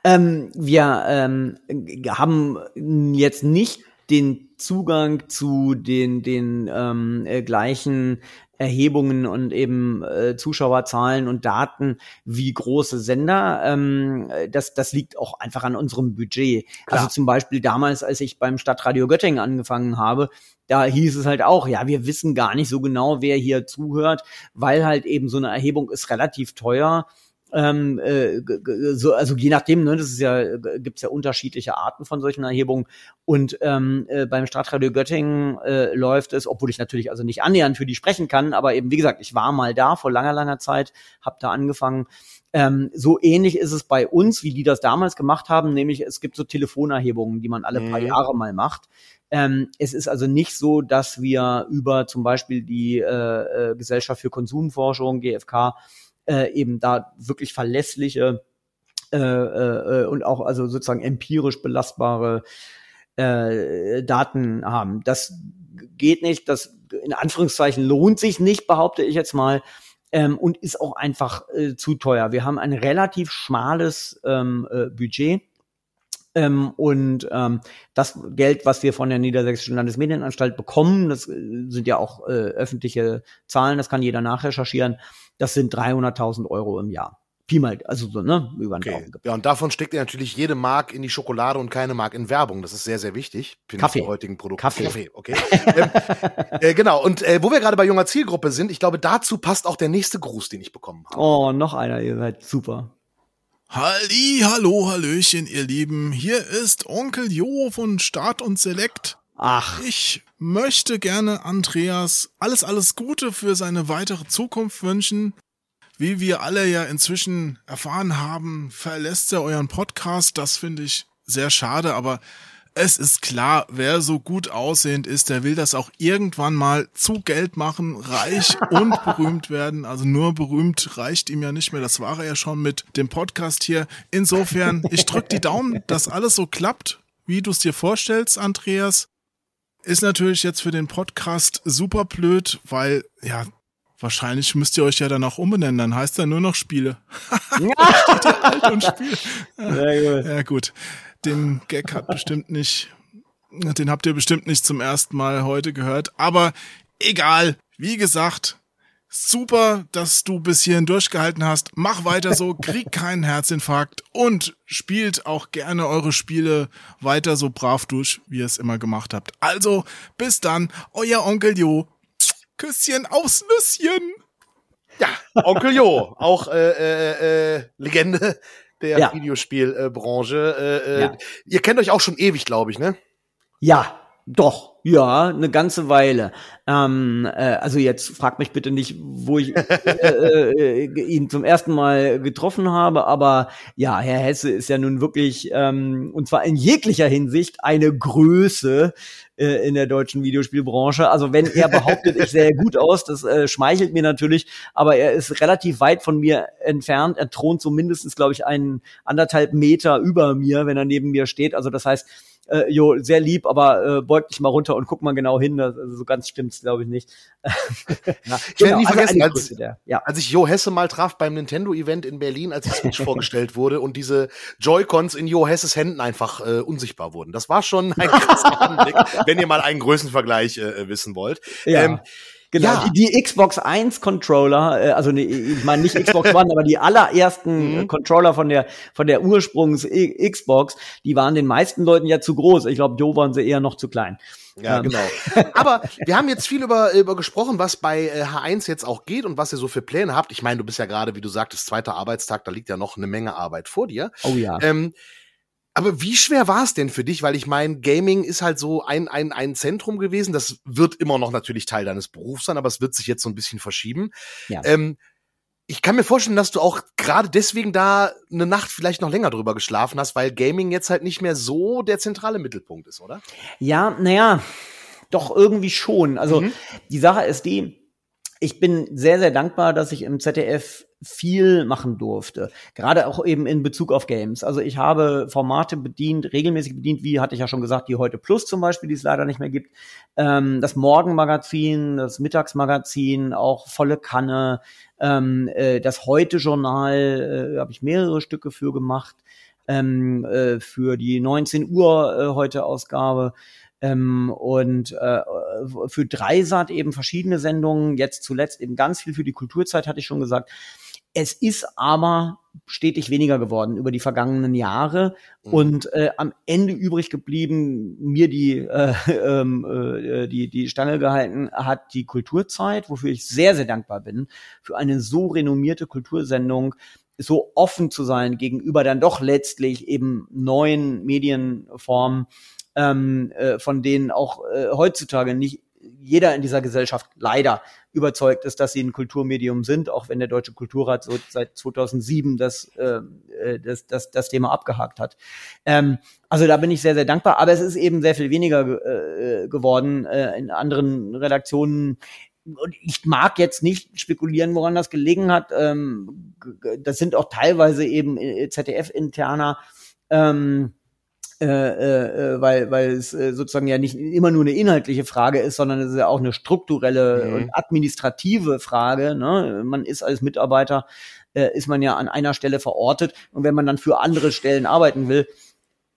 Ähm, wir ähm, haben jetzt nicht den Zugang zu den, den ähm, äh, gleichen Erhebungen und eben äh, Zuschauerzahlen und Daten wie große Sender. Ähm, das, das liegt auch einfach an unserem Budget. Klar. Also zum Beispiel damals, als ich beim Stadtradio Göttingen angefangen habe, da hieß es halt auch, ja, wir wissen gar nicht so genau, wer hier zuhört, weil halt eben so eine Erhebung ist relativ teuer ähm, äh, so, also je nachdem, ne, das ist ja, gibt's ja unterschiedliche Arten von solchen Erhebungen. Und ähm, äh, beim Stadtradio Göttingen äh, läuft es, obwohl ich natürlich also nicht annähernd für die sprechen kann, aber eben wie gesagt, ich war mal da vor langer, langer Zeit, habe da angefangen. Ähm, so ähnlich ist es bei uns, wie die das damals gemacht haben, nämlich es gibt so Telefonerhebungen, die man alle mhm. paar Jahre mal macht. Ähm, es ist also nicht so, dass wir über zum Beispiel die äh, äh, Gesellschaft für Konsumforschung, GfK, äh, eben da wirklich verlässliche äh, äh, und auch also sozusagen empirisch belastbare äh, Daten haben. Das geht nicht, das in Anführungszeichen lohnt sich nicht, behaupte ich jetzt mal. Ähm, und ist auch einfach äh, zu teuer. Wir haben ein relativ schmales ähm, äh, Budget. Ähm, und ähm, das Geld, was wir von der Niedersächsischen Landesmedienanstalt bekommen, das äh, sind ja auch äh, öffentliche Zahlen, das kann jeder nachrecherchieren, das sind 300.000 Euro im Jahr. Pi mal, also so, ne, über den okay. Ja, und davon steckt ja natürlich jede Mark in die Schokolade und keine Mark in Werbung. Das ist sehr, sehr wichtig. Kaffee. heutigen Produkte. Kaffee. Kaffee, okay. ähm, äh, genau. Und äh, wo wir gerade bei junger Zielgruppe sind, ich glaube, dazu passt auch der nächste Gruß, den ich bekommen habe. Oh, noch einer, ihr seid super. Halli, hallo, hallöchen, ihr Lieben. Hier ist Onkel Jo von Start und Select. Ach. Ich möchte gerne Andreas alles, alles Gute für seine weitere Zukunft wünschen. Wie wir alle ja inzwischen erfahren haben, verlässt er euren Podcast. Das finde ich sehr schade, aber es ist klar, wer so gut aussehend ist, der will das auch irgendwann mal zu Geld machen, reich und berühmt werden. Also nur berühmt reicht ihm ja nicht mehr. Das war er ja schon mit dem Podcast hier. Insofern, ich drücke die Daumen, dass alles so klappt, wie du es dir vorstellst, Andreas. Ist natürlich jetzt für den Podcast super blöd, weil, ja, wahrscheinlich müsst ihr euch ja dann auch umbenennen. Dann heißt er nur noch Spiele. Ja alt und Spiel. Sehr gut. Ja, gut. Den Gag hat bestimmt nicht, den habt ihr bestimmt nicht zum ersten Mal heute gehört. Aber egal. Wie gesagt, Super, dass du bis hierhin durchgehalten hast. Mach weiter so, krieg keinen Herzinfarkt und spielt auch gerne eure Spiele weiter so brav durch, wie ihr es immer gemacht habt. Also, bis dann, euer Onkel Jo. Küsschen aufs Nüsschen. Ja, Onkel Jo, auch äh, äh, äh, Legende der ja. Videospielbranche. Äh, äh, ja. Ihr kennt euch auch schon ewig, glaube ich, ne? Ja, Doch, ja, eine ganze Weile. Ähm, äh, also jetzt frag mich bitte nicht, wo ich äh, äh, ihn zum ersten Mal getroffen habe, aber ja, Herr Hesse ist ja nun wirklich ähm, und zwar in jeglicher Hinsicht eine Größe äh, in der deutschen Videospielbranche. Also wenn er behauptet, ich sehe gut aus, das äh, schmeichelt mir natürlich, aber er ist relativ weit von mir entfernt. Er thront so mindestens, glaube ich, einen anderthalb Meter über mir, wenn er neben mir steht. Also das heißt, äh, jo, sehr lieb, aber äh, beug dich mal runter und guck mal genau hin. Das, also so ganz stimmt's, glaube ich, nicht. ja, ich werde nie also vergessen, als, der, ja. als ich Jo Hesse mal traf beim Nintendo-Event in Berlin, als die Switch vorgestellt wurde und diese Joy-Cons in Jo Hesses Händen einfach äh, unsichtbar wurden. Das war schon ein krasser Anblick, wenn ihr mal einen Größenvergleich äh, wissen wollt. Ja. Ähm, Genau, ja. die, die Xbox 1 Controller, äh, also ne, ich meine nicht Xbox One, aber die allerersten mhm. Controller von der von der Ursprungs Xbox, die waren den meisten Leuten ja zu groß. Ich glaube, Jo waren sie eher noch zu klein. Ja, ähm. genau. Aber wir haben jetzt viel über, über gesprochen, was bei äh, H1 jetzt auch geht und was ihr so für Pläne habt. Ich meine, du bist ja gerade, wie du sagtest, zweiter Arbeitstag, da liegt ja noch eine Menge Arbeit vor dir. Oh ja. Ähm, aber wie schwer war es denn für dich? Weil ich meine, Gaming ist halt so ein, ein, ein Zentrum gewesen. Das wird immer noch natürlich Teil deines Berufs sein, aber es wird sich jetzt so ein bisschen verschieben. Ja. Ähm, ich kann mir vorstellen, dass du auch gerade deswegen da eine Nacht vielleicht noch länger drüber geschlafen hast, weil Gaming jetzt halt nicht mehr so der zentrale Mittelpunkt ist, oder? Ja, naja, doch irgendwie schon. Also mhm. die Sache ist die, ich bin sehr, sehr dankbar, dass ich im ZDF viel machen durfte. Gerade auch eben in Bezug auf Games. Also ich habe Formate bedient, regelmäßig bedient, wie hatte ich ja schon gesagt, die heute Plus zum Beispiel, die es leider nicht mehr gibt. Ähm, das Morgenmagazin, das Mittagsmagazin, auch volle Kanne. Ähm, äh, das Heute-Journal äh, habe ich mehrere Stücke für gemacht. Ähm, äh, für die 19 Uhr äh, heute Ausgabe. Ähm, und äh, für Dreisat eben verschiedene Sendungen, jetzt zuletzt eben ganz viel für die Kulturzeit, hatte ich schon gesagt. Es ist aber stetig weniger geworden über die vergangenen Jahre mhm. und äh, am Ende übrig geblieben, mir die, äh, ähm, äh, die, die Stange gehalten hat, die Kulturzeit, wofür ich sehr, sehr dankbar bin, für eine so renommierte Kultursendung, so offen zu sein gegenüber dann doch letztlich eben neuen Medienformen, ähm, äh, von denen auch äh, heutzutage nicht jeder in dieser Gesellschaft leider überzeugt ist, dass sie ein Kulturmedium sind, auch wenn der Deutsche Kulturrat so seit 2007 das, äh, äh, das, das, das Thema abgehakt hat. Ähm, also da bin ich sehr, sehr dankbar, aber es ist eben sehr viel weniger äh, geworden äh, in anderen Redaktionen. Und ich mag jetzt nicht spekulieren, woran das gelegen hat. Ähm, das sind auch teilweise eben äh, ZDF-interner ähm, äh, äh, äh, weil, weil es äh, sozusagen ja nicht immer nur eine inhaltliche Frage ist, sondern es ist ja auch eine strukturelle mhm. und administrative Frage. Ne? Man ist als Mitarbeiter, äh, ist man ja an einer Stelle verortet und wenn man dann für andere Stellen arbeiten will,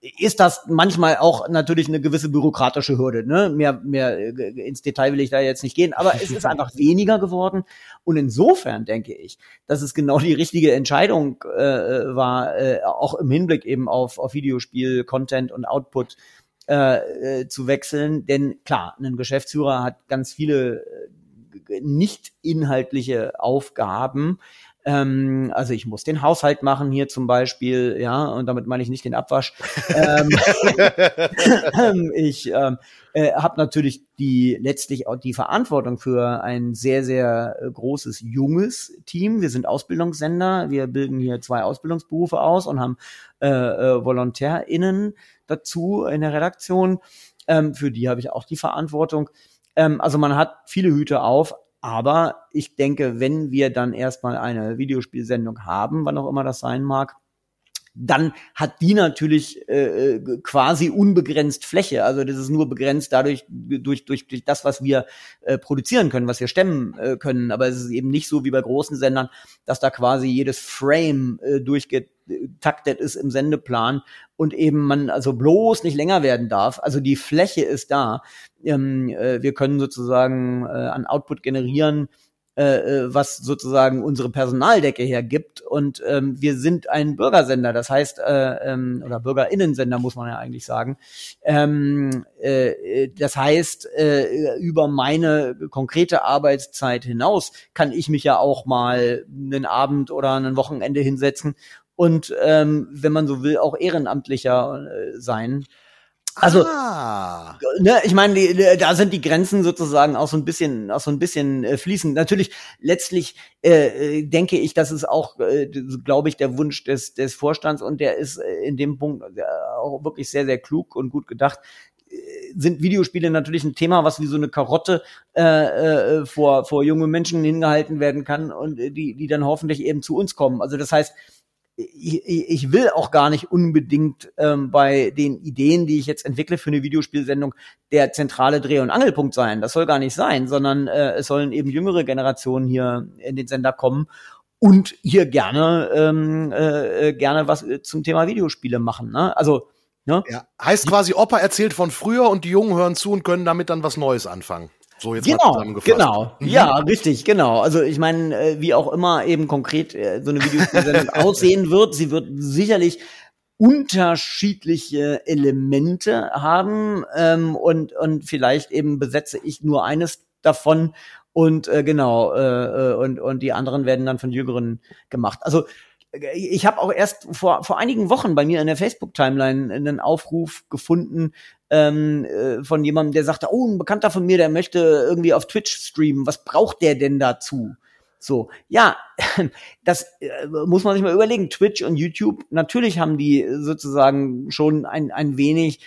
ist das manchmal auch natürlich eine gewisse bürokratische Hürde. Ne? Mehr, mehr äh, ins Detail will ich da jetzt nicht gehen, aber es ist einfach weniger geworden. Und insofern denke ich, dass es genau die richtige Entscheidung äh, war, äh, auch im Hinblick eben auf, auf Videospiel, Content und Output äh, äh, zu wechseln. Denn klar, ein Geschäftsführer hat ganz viele äh, nicht inhaltliche Aufgaben, ähm, also ich muss den Haushalt machen hier zum Beispiel, ja, und damit meine ich nicht den Abwasch. ähm, ich ähm, äh, habe natürlich die letztlich auch die Verantwortung für ein sehr sehr äh, großes junges Team. Wir sind Ausbildungssender, wir bilden hier zwei Ausbildungsberufe aus und haben äh, äh, VolontärInnen dazu in der Redaktion. Ähm, für die habe ich auch die Verantwortung. Ähm, also man hat viele Hüte auf, aber ich denke, wenn wir dann erstmal eine Videospielsendung haben, wann auch immer das sein mag, dann hat die natürlich äh, äh, quasi unbegrenzt Fläche. Also das ist nur begrenzt dadurch durch durch, durch das, was wir äh, produzieren können, was wir stemmen äh, können. Aber es ist eben nicht so wie bei großen Sendern, dass da quasi jedes Frame äh, durchgetaktet ist im Sendeplan und eben man also bloß nicht länger werden darf. Also die Fläche ist da. Ähm, äh, wir können sozusagen äh, an Output generieren, äh, äh, was sozusagen unsere Personaldecke hergibt. Und ähm, wir sind ein Bürgersender, das heißt, äh, ähm, oder Bürgerinnensender muss man ja eigentlich sagen. Ähm, äh, das heißt, äh, über meine konkrete Arbeitszeit hinaus kann ich mich ja auch mal einen Abend oder ein Wochenende hinsetzen und ähm, wenn man so will, auch ehrenamtlicher äh, sein Also, ah. ne, ich meine, da sind die Grenzen sozusagen auch so ein bisschen, auch so ein bisschen äh, fließend. Natürlich, letztlich äh, äh denke ich, das ist auch, äh, glaube ich, der Wunsch des, des Vorstands und der ist äh, in dem Punkt äh, auch wirklich sehr, sehr klug und gut gedacht sind Videospiele natürlich ein Thema, was wie so eine Karotte äh, äh, vor, vor junge Menschen hingehalten werden kann und die, die dann hoffentlich eben zu uns kommen. Also das heißt, ich, ich will auch gar nicht unbedingt ähm, bei den Ideen, die ich jetzt entwickle für eine Videospielsendung, der zentrale Dreh- und Angelpunkt sein. Das soll gar nicht sein, sondern äh, es sollen eben jüngere Generationen hier in den Sender kommen und hier gerne ähm, äh, gerne was zum Thema Videospiele machen. Ne? Also Ne? Ja. Heißt quasi, Opa erzählt von früher und die Jungen hören zu und können damit dann was Neues anfangen. So jetzt genau, mal zusammengefasst. Genau, mhm. ja, richtig, genau. Also ich meine, äh, wie auch immer eben konkret äh, so eine Videospielsendung aussehen wird, sie wird sicherlich unterschiedliche Elemente haben ähm, und und vielleicht eben besetze ich nur eines davon und äh, genau äh, äh und und die anderen werden dann von Jüngeren gemacht. Also ich habe auch erst vor, vor einigen Wochen bei mir in der Facebook-Timeline einen Aufruf gefunden ähm, äh, von jemandem, der sagte, oh, ein Bekannter von mir, der möchte irgendwie auf Twitch streamen. Was braucht der denn dazu? So, ja, das äh, muss man sich mal überlegen. Twitch und YouTube, natürlich haben die sozusagen schon ein, ein wenig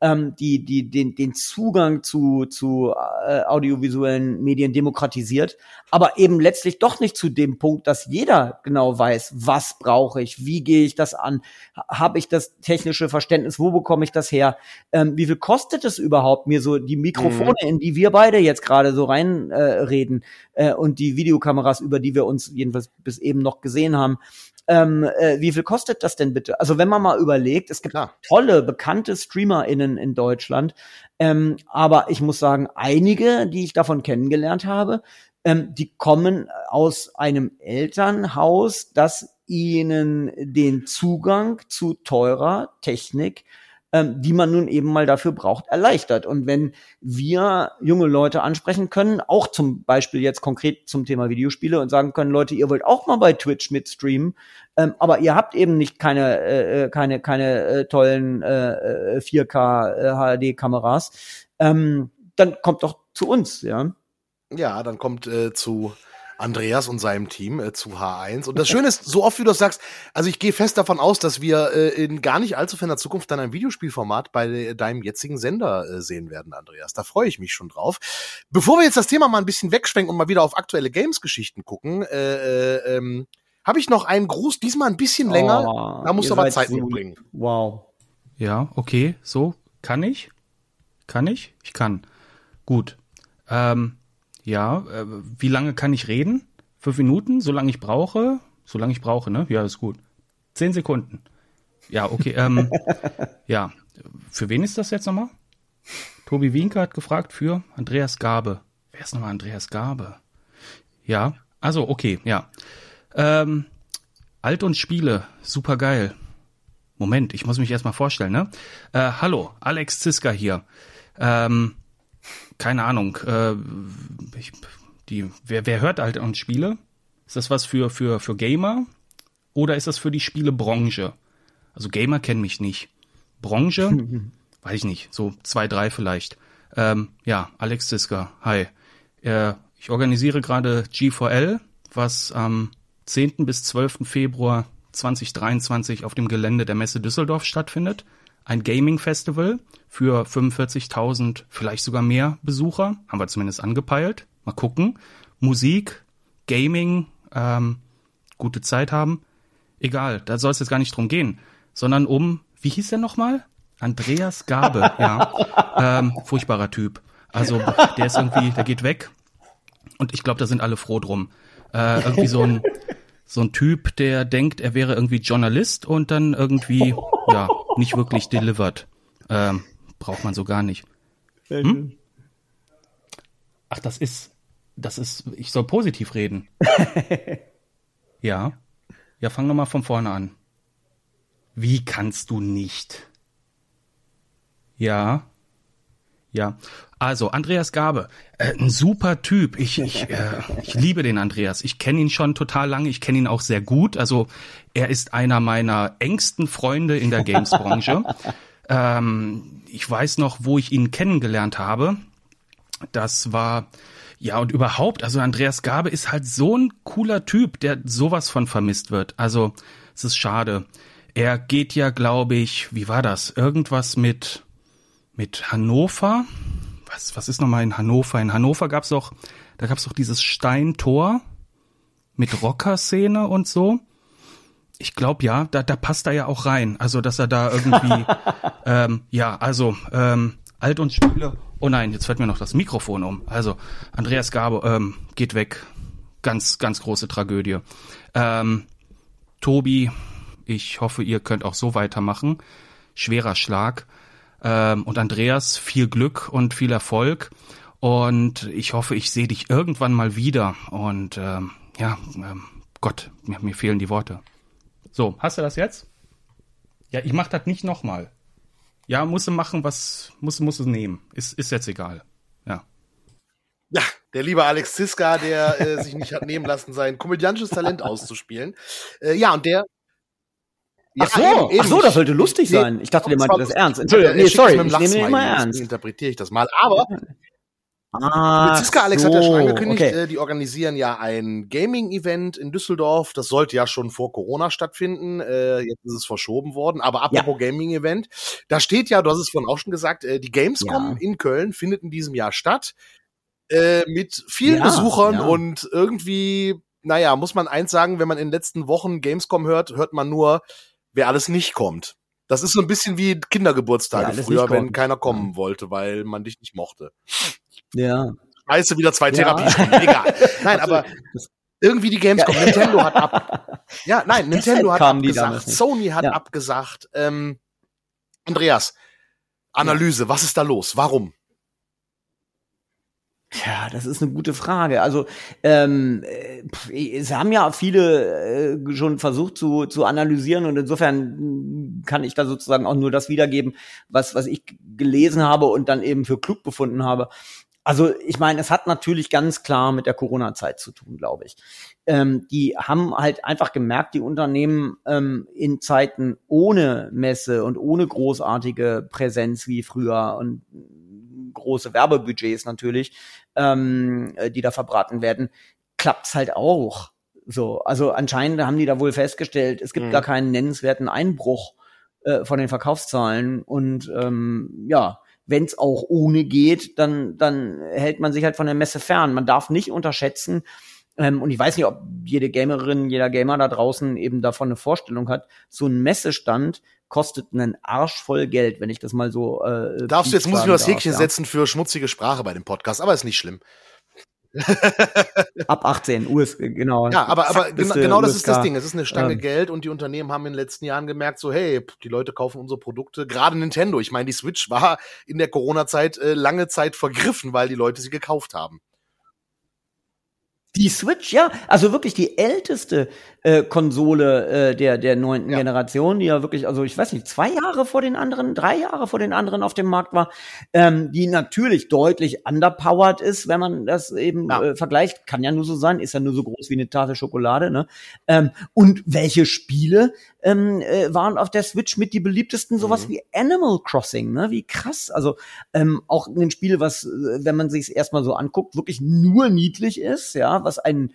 ähm, die, die, den, den Zugang zu, zu äh, audiovisuellen Medien demokratisiert, aber eben letztlich doch nicht zu dem Punkt, dass jeder genau weiß, was brauche ich, wie gehe ich das an, habe ich das technische Verständnis, wo bekomme ich das her, ähm, wie viel kostet es überhaupt, mir so die Mikrofone, mhm. in die wir beide jetzt gerade so reinreden äh, reden, äh, und die Videokameras, über die wir uns jedenfalls bis eben noch gesehen haben, ähm, äh, wie viel kostet das denn bitte? Also wenn man mal überlegt, es gibt Klar. tolle, bekannte StreamerInnen in Deutschland, ähm, aber ich muss sagen, einige, die ich davon kennengelernt habe, ähm, die kommen aus einem Elternhaus, das ihnen den Zugang zu teurer Technik ähm, die man nun eben mal dafür braucht, erleichtert. Und wenn wir junge Leute ansprechen können, auch zum Beispiel jetzt konkret zum Thema Videospiele und sagen können, Leute, ihr wollt auch mal bei Twitch mitstreamen, ähm, aber ihr habt eben nicht keine äh, äh keine keine äh, tollen äh, 4K äh, HD-Kameras, äh, ähm, dann kommt doch zu uns, ja. Ja, dann kommt äh, zu Andreas und seinem Team äh, zu H1. Und das Schöne ist, so oft wie du das sagst, also ich gehe fest davon aus, dass wir äh, in gar nicht allzu ferner Zukunft dann ein Videospielformat bei deinem jetzigen Sender äh, sehen werden, Andreas. Da freue ich mich schon drauf. Bevor wir jetzt das Thema mal ein bisschen wegschwenken und mal wieder auf aktuelle Games-Geschichten gucken, äh, äh, ähm, habe ich noch einen Gruß, diesmal ein bisschen länger. Oh, da musst du aber Zeit mitbringen. Wow. Ja, okay, so kann ich. Kann ich? Ich kann. Gut. Ähm, ja, äh, wie lange kann ich reden? Fünf Minuten, solange ich brauche. Solange ich brauche, ne? Ja, ist gut. Zehn Sekunden. Ja, okay. Ähm, ja, für wen ist das jetzt nochmal? Tobi Wienke hat gefragt für Andreas Gabe. Wer ist nochmal Andreas Gabe? Ja, also okay, ja. Ähm, Alt und Spiele, super geil. Moment, ich muss mich erstmal vorstellen, ne? Äh, hallo, Alex Ziska hier. Ähm, keine Ahnung, äh, ich, die, wer, wer hört halt und Spiele? Ist das was für, für, für Gamer? Oder ist das für die Spielebranche? Also Gamer kennen mich nicht. Branche? Weiß ich nicht. So zwei, drei vielleicht. Ähm, ja, Alex Ziska, hi. Äh, ich organisiere gerade G4L, was am 10. bis 12. Februar 2023 auf dem Gelände der Messe Düsseldorf stattfindet ein Gaming-Festival für 45.000, vielleicht sogar mehr Besucher. Haben wir zumindest angepeilt. Mal gucken. Musik, Gaming, ähm, gute Zeit haben. Egal, da soll es jetzt gar nicht drum gehen, sondern um, wie hieß der nochmal? Andreas Gabe, ja. Ähm, furchtbarer Typ. Also der ist irgendwie, der geht weg. Und ich glaube, da sind alle froh drum. Äh, irgendwie so ein, so ein Typ, der denkt, er wäre irgendwie Journalist und dann irgendwie, ja, nicht wirklich delivered. Ähm, braucht man so gar nicht. Hm? Ach, das ist, das ist, ich soll positiv reden. ja. Ja, fang nochmal von vorne an. Wie kannst du nicht? Ja. Ja. Also, Andreas Gabe, äh, ein super Typ. Ich, ich, äh, ich liebe den Andreas. Ich kenne ihn schon total lange. Ich kenne ihn auch sehr gut. Also, er ist einer meiner engsten Freunde in der Games-Branche. Ähm, ich weiß noch, wo ich ihn kennengelernt habe. Das war ja, und überhaupt, also Andreas Gabe ist halt so ein cooler Typ, der sowas von vermisst wird. Also, es ist schade. Er geht ja, glaube ich, wie war das? Irgendwas mit, mit Hannover? Was, was ist nochmal in Hannover? In Hannover gab's doch, da gab's doch dieses Steintor mit Rockerszene und so. Ich glaube ja, da, da passt er ja auch rein. Also, dass er da irgendwie, ähm, ja, also, ähm, Alt und Spiele Oh nein, jetzt fällt mir noch das Mikrofon um. Also, Andreas Gabe ähm, geht weg. Ganz, ganz große Tragödie. Ähm, Tobi, ich hoffe, ihr könnt auch so weitermachen. Schwerer Schlag. Ähm, und Andreas, viel Glück und viel Erfolg. Und ich hoffe, ich sehe dich irgendwann mal wieder. Und ähm, ja, ähm, Gott, mir, mir fehlen die Worte. So, hast du das jetzt? Ja, ich mach das nicht nochmal. Ja, muss du machen, was muss muss es nehmen. Ist ist jetzt egal. Ja. Ja, der liebe Alex Ziska, der äh, sich nicht hat nehmen lassen, sein komödiantisches Talent auszuspielen. Äh, ja, und der ja, ach so, eben, eben. ach so, das sollte lustig nee, sein. Ich dachte, der meinte das ernst. Entschuldigung, nee, sorry, ich nehme den immer ernst. Interpretiere ich das mal. Aber Ah, Ziska Alex so, hat ja schon angekündigt, okay. äh, die organisieren ja ein Gaming-Event in Düsseldorf. Das sollte ja schon vor Corona stattfinden. Äh, jetzt ist es verschoben worden. Aber apropos ja. Gaming-Event, da steht ja, du hast es vorhin auch schon gesagt, äh, die Gamescom ja. in Köln findet in diesem Jahr statt. Äh, mit vielen ja, Besuchern und irgendwie, naja, muss man eins sagen, wenn man in den letzten Wochen Gamescom hört, hört man nur, wer alles nicht kommt. Das ist so ein bisschen wie Kindergeburtstage früher, wenn keiner kommen wollte, weil man dich nicht mochte. Ja. Scheiße, wieder zwei Therapiestunden. Egal. Nein, aber irgendwie die Gamescom. Ja. Nintendo hat ab. Ja, nein, Nintendo hat abgesagt. Sony hat ja. abgesagt. Ähm, Andreas, Analyse, ja. was ist da los? Warum? Ja, das ist eine gute Frage. Also ähm, es haben ja viele äh, schon versucht zu, zu analysieren und insofern kann ich da sozusagen auch nur das wiedergeben, was, was ich gelesen habe und dann eben für klug befunden habe. Also ich meine, es hat natürlich ganz klar mit der Corona-Zeit zu tun, glaube ich. Ähm, die haben halt einfach gemerkt, die Unternehmen ähm, in Zeiten ohne Messe und ohne großartige Präsenz wie früher und große Werbebudgets natürlich, ähm, die da verbraten werden, klappt's halt auch. So, also anscheinend haben die da wohl festgestellt, es gibt mhm. gar keinen nennenswerten Einbruch äh, von den Verkaufszahlen und ähm, ja, wenn es auch ohne geht, dann, dann hält man sich halt von der Messe fern. Man darf nicht unterschätzen, ähm, und ich weiß nicht, ob jede Gamerin, jeder Gamer da draußen eben davon eine Vorstellung hat, so ein Messestand kostet einen Arsch voll Geld, wenn ich das mal so. Äh, Darfst du jetzt muss ich nur das Häkchen ja. setzen für schmutzige Sprache bei dem Podcast, aber ist nicht schlimm. Ab 18, US, genau. Ja, aber, aber genau, genau das ist das Ding. Es ist eine Stange ähm. Geld und die Unternehmen haben in den letzten Jahren gemerkt, so, hey, die Leute kaufen unsere Produkte, gerade Nintendo. Ich meine, die Switch war in der Corona-Zeit äh, lange Zeit vergriffen, weil die Leute sie gekauft haben. Die Switch, ja, also wirklich die älteste äh, Konsole äh, der der neunten ja. Generation, die ja wirklich, also ich weiß nicht, zwei Jahre vor den anderen, drei Jahre vor den anderen auf dem Markt war, ähm, die natürlich deutlich underpowered ist, wenn man das eben ja. äh, vergleicht, kann ja nur so sein, ist ja nur so groß wie eine Tafel Schokolade, ne? Ähm, und welche Spiele ähm, äh, waren auf der Switch mit die beliebtesten, sowas mhm. wie Animal Crossing, ne? Wie krass, also ähm, auch ein Spiel, was, äh, wenn man sich erstmal so anguckt, wirklich nur niedlich ist, ja, was einen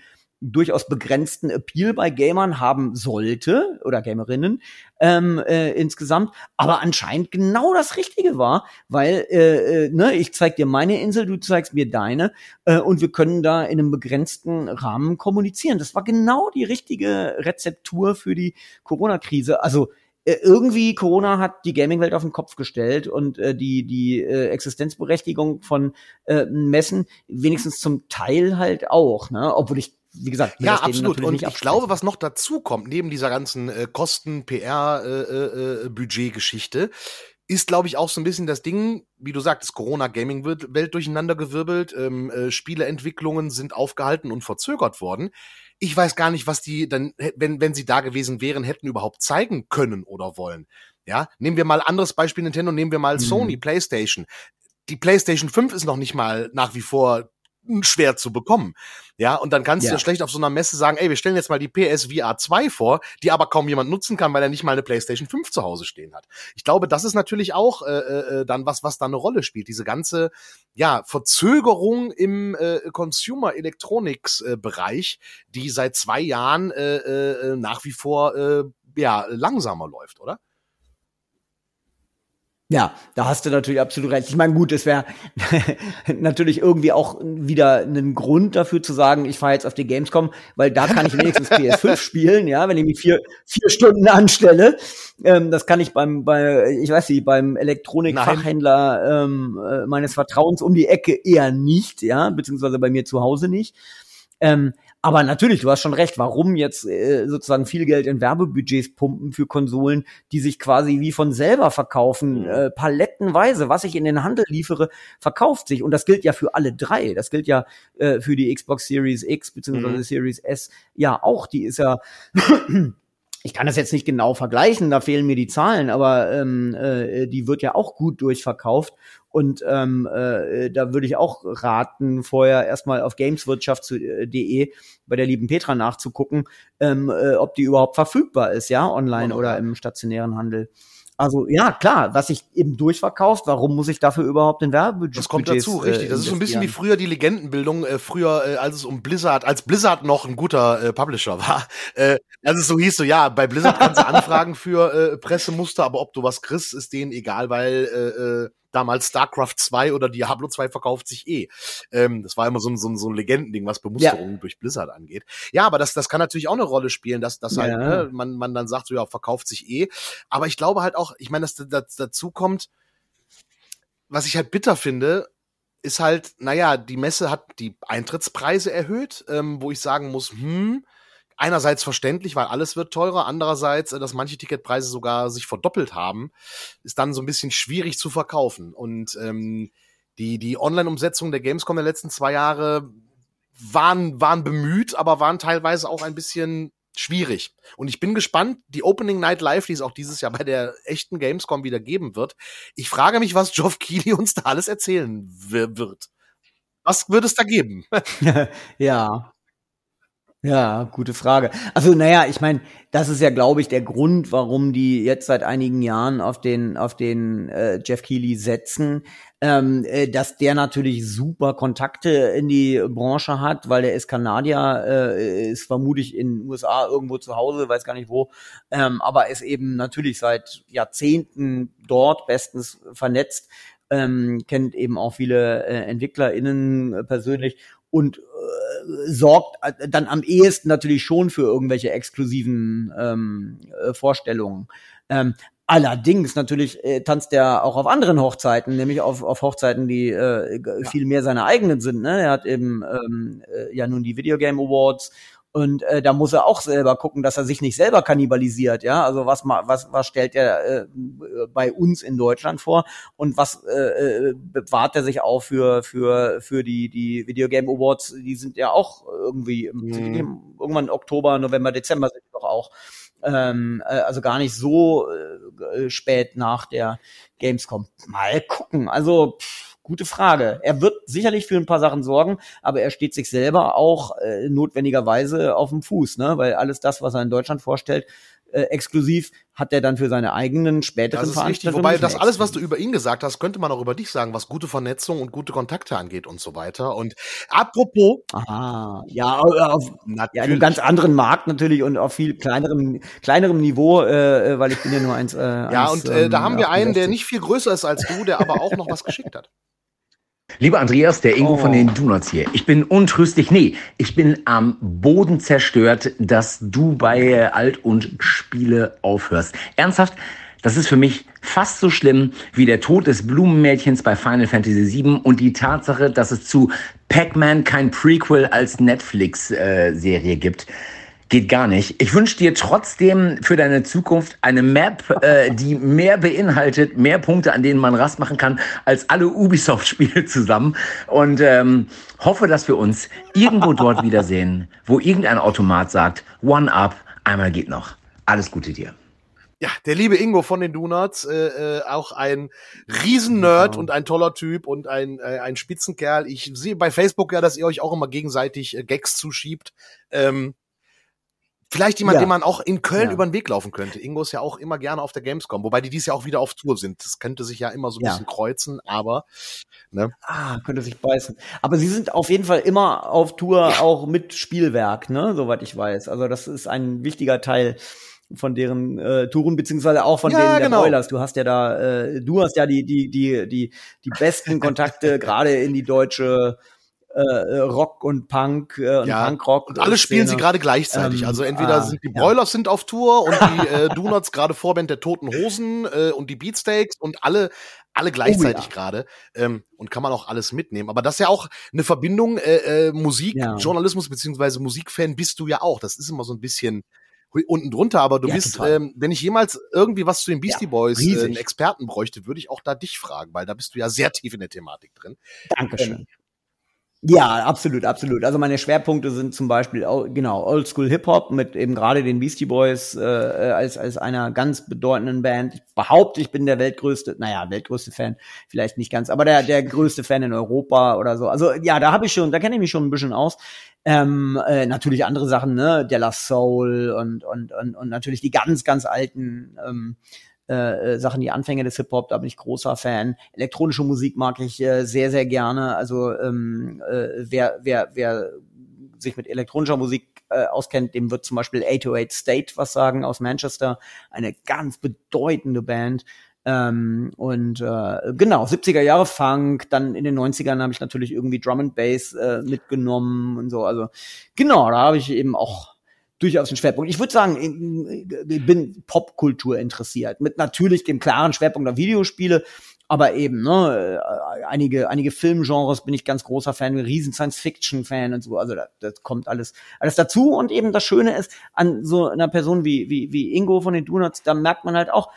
durchaus begrenzten Appeal bei Gamern haben sollte oder Gamerinnen ähm, äh, insgesamt, aber anscheinend genau das Richtige war, weil äh, äh, ne, ich zeig dir meine Insel, du zeigst mir deine äh, und wir können da in einem begrenzten Rahmen kommunizieren. Das war genau die richtige Rezeptur für die Corona-Krise. Also äh, irgendwie Corona hat die Gaming-Welt auf den Kopf gestellt und äh, die die äh, Existenzberechtigung von äh, Messen wenigstens zum Teil halt auch, ne? Obwohl ich wie gesagt, ja, absolut. Und ich glaube, was noch dazu kommt, neben dieser ganzen äh, Kosten, PR, äh, äh, Budget-Geschichte, ist, glaube ich, auch so ein bisschen das Ding, wie du sagst, Corona-Gaming-Welt durcheinandergewirbelt, ähm, äh, Spieleentwicklungen sind aufgehalten und verzögert worden. Ich weiß gar nicht, was die dann, wenn, wenn sie da gewesen wären, hätten überhaupt zeigen können oder wollen. Ja, nehmen wir mal anderes Beispiel Nintendo, nehmen wir mal mhm. Sony, PlayStation. Die PlayStation 5 ist noch nicht mal nach wie vor schwer zu bekommen. Ja, und dann kannst Ja. du ja schlecht auf so einer Messe sagen, ey, wir stellen jetzt mal die PS VR 2 vor, die aber kaum jemand nutzen kann, weil er nicht mal eine PlayStation 5 zu Hause stehen hat. Ich glaube, das ist natürlich auch äh, äh, dann was, was da eine Rolle spielt. Diese ganze, ja, Verzögerung im äh, Consumer Electronics äh, Bereich, die seit zwei Jahren äh, äh, nach wie vor äh, ja langsamer läuft, oder? Ja, da hast du natürlich absolut recht. Ich meine, gut, es wäre natürlich irgendwie auch wieder ein Grund dafür zu sagen, ich fahre jetzt auf die Gamescom, weil da kann ich wenigstens PS5 spielen, ja, wenn ich mich vier, vier Stunden anstelle. Ähm, das kann ich beim, bei, ich weiß nicht, beim Elektronikfachhändler ähm, äh, meines Vertrauens um die Ecke eher nicht, ja, beziehungsweise bei mir zu Hause nicht. Ähm, aber natürlich, du hast schon recht, warum jetzt äh, sozusagen viel Geld in Werbebudgets pumpen für Konsolen, die sich quasi wie von selber verkaufen, äh, palettenweise, was ich in den Handel liefere, verkauft sich. Und das gilt ja für alle drei. Das gilt ja äh, für die Xbox Series X beziehungsweise Mhm. Series S ja auch. Die ist ja ich kann das jetzt nicht genau vergleichen, da fehlen mir die Zahlen, aber ähm, äh, die wird ja auch gut durchverkauft. Und ähm, äh, da würde ich auch raten, vorher erstmal auf gameswirtschaft.de bei der lieben Petra nachzugucken, ähm, äh, ob die überhaupt verfügbar ist, ja, online oder im stationären Handel. Also ja, klar, was sich eben durchverkauft, warum muss ich dafür überhaupt in Werbebudget? Das kommt Budgets, dazu, äh, richtig. Das ist so ein bisschen wie früher die Legendenbildung, äh, früher, äh, als es um Blizzard, als Blizzard noch ein guter äh, Publisher war. Äh, als es so hieß, so ja, bei Blizzard kannst du anfragen für äh, Pressemuster, aber ob du was kriegst, ist denen egal, weil äh, äh, damals StarCraft 2 oder Diablo 2 verkauft sich eh. Ähm, das war immer so ein, so ein, so ein Legendending, was Bemusterungen durch Blizzard angeht. Ja, aber das, das kann natürlich auch eine Rolle spielen, dass, dass halt, Ja. ne, man, man dann sagt, so ja, verkauft sich eh. Aber ich glaube halt auch, ich meine, dass, dass dazu kommt, was ich halt bitter finde, ist halt, naja, die Messe hat die Eintrittspreise erhöht, ähm, wo ich sagen muss, hm, einerseits verständlich, weil alles wird teurer, andererseits, äh, dass manche Ticketpreise sogar sich verdoppelt haben, ist dann so ein bisschen schwierig zu verkaufen. Und ähm, die, die Online-Umsetzung der Gamescom der letzten zwei Jahre waren, waren bemüht, aber waren teilweise auch ein bisschen schwierig. Und ich bin gespannt, die Opening Night Live, die es auch dieses Jahr bei der echten Gamescom wieder geben wird. Ich frage mich, was Geoff Keighley uns da alles erzählen wi- wird. Was wird es da geben? ja. Ja, gute Frage. Also, naja, ich meine, das ist ja, glaube ich, der Grund, warum die jetzt seit einigen Jahren auf den, auf den äh, Jeff Keighley setzen, ähm, äh, dass der natürlich super Kontakte in die Branche hat, weil der ist Kanadier, äh, ist vermutlich in den USA irgendwo zu Hause, weiß gar nicht wo, ähm, aber ist eben natürlich seit Jahrzehnten dort bestens vernetzt, ähm, kennt eben auch viele äh, EntwicklerInnen äh, persönlich. Und sorgt äh, dann am ehesten natürlich schon für irgendwelche exklusiven ähm, äh, Vorstellungen. Ähm, allerdings natürlich äh, tanzt er auch auf anderen Hochzeiten, nämlich auf, auf Hochzeiten, die äh, viel mehr seine eigenen sind. Ne? Er hat eben ähm, äh, ja nun die Video Game Awards und äh, da muss er auch selber gucken, dass er sich nicht selber kannibalisiert, ja. Also was ma, was was stellt er äh, bei uns in Deutschland vor und was äh, äh, bewahrt er sich auch für für für die die Video Game Awards? Die sind ja auch irgendwie im, Mhm. irgendwann Oktober, November, Dezember sind die doch auch. Ähm, äh, also gar nicht so äh, spät nach der Gamescom. Mal gucken. Also pff, gute Frage. Er wird sicherlich für ein paar Sachen sorgen, aber er steht sich selber auch äh, notwendigerweise auf dem Fuß, ne? Weil alles das, was er in Deutschland vorstellt, äh, exklusiv, hat er dann für seine eigenen späteren Das. Veranstaltungen Wobei das alles, was du über ihn gesagt hast, könnte man auch über dich sagen, was gute Vernetzung und gute Kontakte angeht und so weiter. Und apropos, Aha, ja, auf, ja, in natürlich. einem ganz anderen Markt natürlich und auf viel kleinerem, kleinerem Niveau, äh, weil ich bin ja nur eins. Äh, ja, eins, und äh, da ähm, haben wir einen, der 68. nicht viel größer ist als du, der aber auch noch was geschickt hat. Lieber Andreas, der Ingo Oh. von den Donuts hier. Ich bin untröstlich, nee, ich bin am Boden zerstört, dass du bei äh, Alt und Spiele aufhörst. Ernsthaft, das ist für mich fast so schlimm wie der Tod des Blumenmädchens bei Final Fantasy VII und die Tatsache, dass es zu Pac-Man kein Prequel als Netflix-Serie gibt. Geht gar nicht. Ich wünsche dir trotzdem für deine Zukunft eine Map, äh, die mehr beinhaltet, mehr Punkte, an denen man Rast machen kann, als alle Ubisoft-Spiele zusammen. Und ähm, hoffe, dass wir uns irgendwo dort wiedersehen, wo irgendein Automat sagt, One Up, einmal geht noch. Alles Gute dir. Ja, der liebe Ingo von den Donuts, äh, äh, auch ein Riesennerd genau. und ein toller Typ und ein, äh, ein Spitzenkerl. Ich sehe bei Facebook ja, dass ihr euch auch immer gegenseitig äh, Gags zuschiebt. Ähm, Vielleicht jemand, ja. den man auch in Köln ja. über den Weg laufen könnte. Ingo ist ja auch immer gerne auf der Gamescom, wobei die dies ja auch wieder auf Tour sind. Das könnte sich ja immer so ein ja. bisschen kreuzen, aber ne? Ah, könnte sich beißen. Aber sie sind auf jeden Fall immer auf Tour auch mit Spielwerk, ne, soweit ich weiß. Also das ist ein wichtiger Teil von deren äh, Touren beziehungsweise auch von ja, denen der genau. Boilers. Du hast ja da, äh, du hast ja die die die die die besten Kontakte gerade in die deutsche äh, Rock und Punk äh, und ja, Punkrock. Und alle spielen sie gerade gleichzeitig. Ähm, also entweder ah, sind die Broilers ja. sind auf Tour und die äh, Donuts gerade Vorband der Toten Hosen äh, und die Beatsteaks und alle alle gleichzeitig oh, ja. gerade ähm, und kann man auch alles mitnehmen. Aber das ist ja auch eine Verbindung äh, äh, Musik, ja. Journalismus beziehungsweise Musikfan bist du ja auch. Das ist immer so ein bisschen unten drunter, aber du ja, bist, ähm, wenn ich jemals irgendwie was zu den Beastie Boys äh, einen Experten bräuchte, würde ich auch da dich fragen, weil da bist du ja sehr tief in der Thematik drin. Dankeschön. Ähm, ja, absolut, absolut. Also meine Schwerpunkte sind zum Beispiel genau Oldschool Hip Hop mit eben gerade den Beastie Boys äh, als als einer ganz bedeutenden Band. Ich behaupte, ich bin der weltgrößte, naja, weltgrößte Fan, vielleicht nicht ganz, aber der der größte Fan in Europa oder so. Also ja, da habe ich schon, da kenne ich mich schon ein bisschen aus. Ähm, äh, natürlich andere Sachen, ne, Della Soul und und und und natürlich die ganz ganz alten ähm, äh, äh, Sachen, die Anfänge des Hip-Hop, da bin ich großer Fan. Elektronische Musik mag ich äh, sehr, sehr gerne. Also ähm, äh, wer, wer, wer sich mit elektronischer Musik äh, auskennt, dem wird zum Beispiel 808 State was sagen aus Manchester. Eine ganz bedeutende Band. Ähm, und äh, genau, 70er Jahre Funk, dann in den 90ern habe ich natürlich irgendwie Drum and Bass äh, mitgenommen und so. Also genau, da habe ich eben auch durchaus ein Schwerpunkt. Ich würde sagen, ich bin Popkultur interessiert, mit natürlich dem klaren Schwerpunkt auf Videospiele, aber eben, ne, äh, einige, einige Filmgenres bin ich ganz großer Fan, riesen Science-Fiction-Fan und so, also das, das kommt alles, alles dazu. Und eben das Schöne ist, an so einer Person wie, wie, wie Ingo von den Donuts, da merkt man halt auch,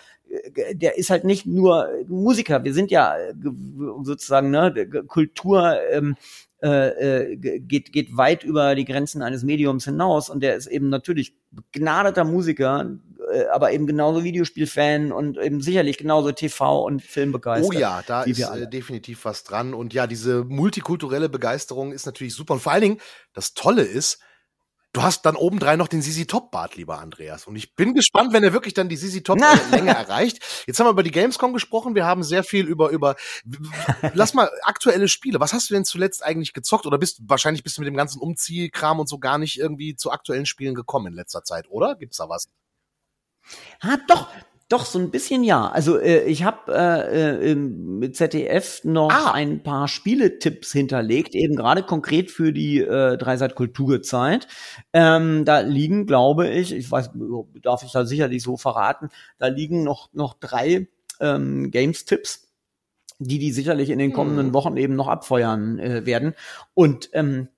äh, der ist halt nicht nur Musiker, wir sind ja äh, sozusagen ne, Kultur ähm, äh, äh geht, geht weit über die Grenzen eines Mediums hinaus und der ist eben natürlich begnadeter Musiker, äh, aber eben genauso Videospielfan und eben sicherlich genauso TV und Film begeistert. Oh ja, da ist äh, definitiv was dran und ja, diese multikulturelle Begeisterung ist natürlich super und vor allen Dingen das Tolle ist, Du hast dann obendrein noch den Sisi Top Bart, lieber Andreas. Und ich bin gespannt, wenn er wirklich dann die Sisi Top Länge erreicht. Jetzt haben wir über die Gamescom gesprochen. Wir haben sehr viel über, über, lass mal aktuelle Spiele. Was hast du denn zuletzt eigentlich gezockt? Oder bist, wahrscheinlich bist du mit dem ganzen Umziehkram und so gar nicht irgendwie zu aktuellen Spielen gekommen in letzter Zeit, oder? Gibt's da was? Ah, doch, doch, so ein bisschen ja. Also äh, ich habe äh, äh, mit ZDF noch ah. ein paar Spieletipps hinterlegt, eben gerade konkret für die äh, Dreiseit Kulturzeit. Ähm, da liegen, glaube ich, ich weiß, darf ich da sicherlich so verraten, da liegen noch noch drei ähm, Games-Tipps, die die sicherlich in den kommenden hm. Wochen eben noch abfeuern äh, werden. Und ähm,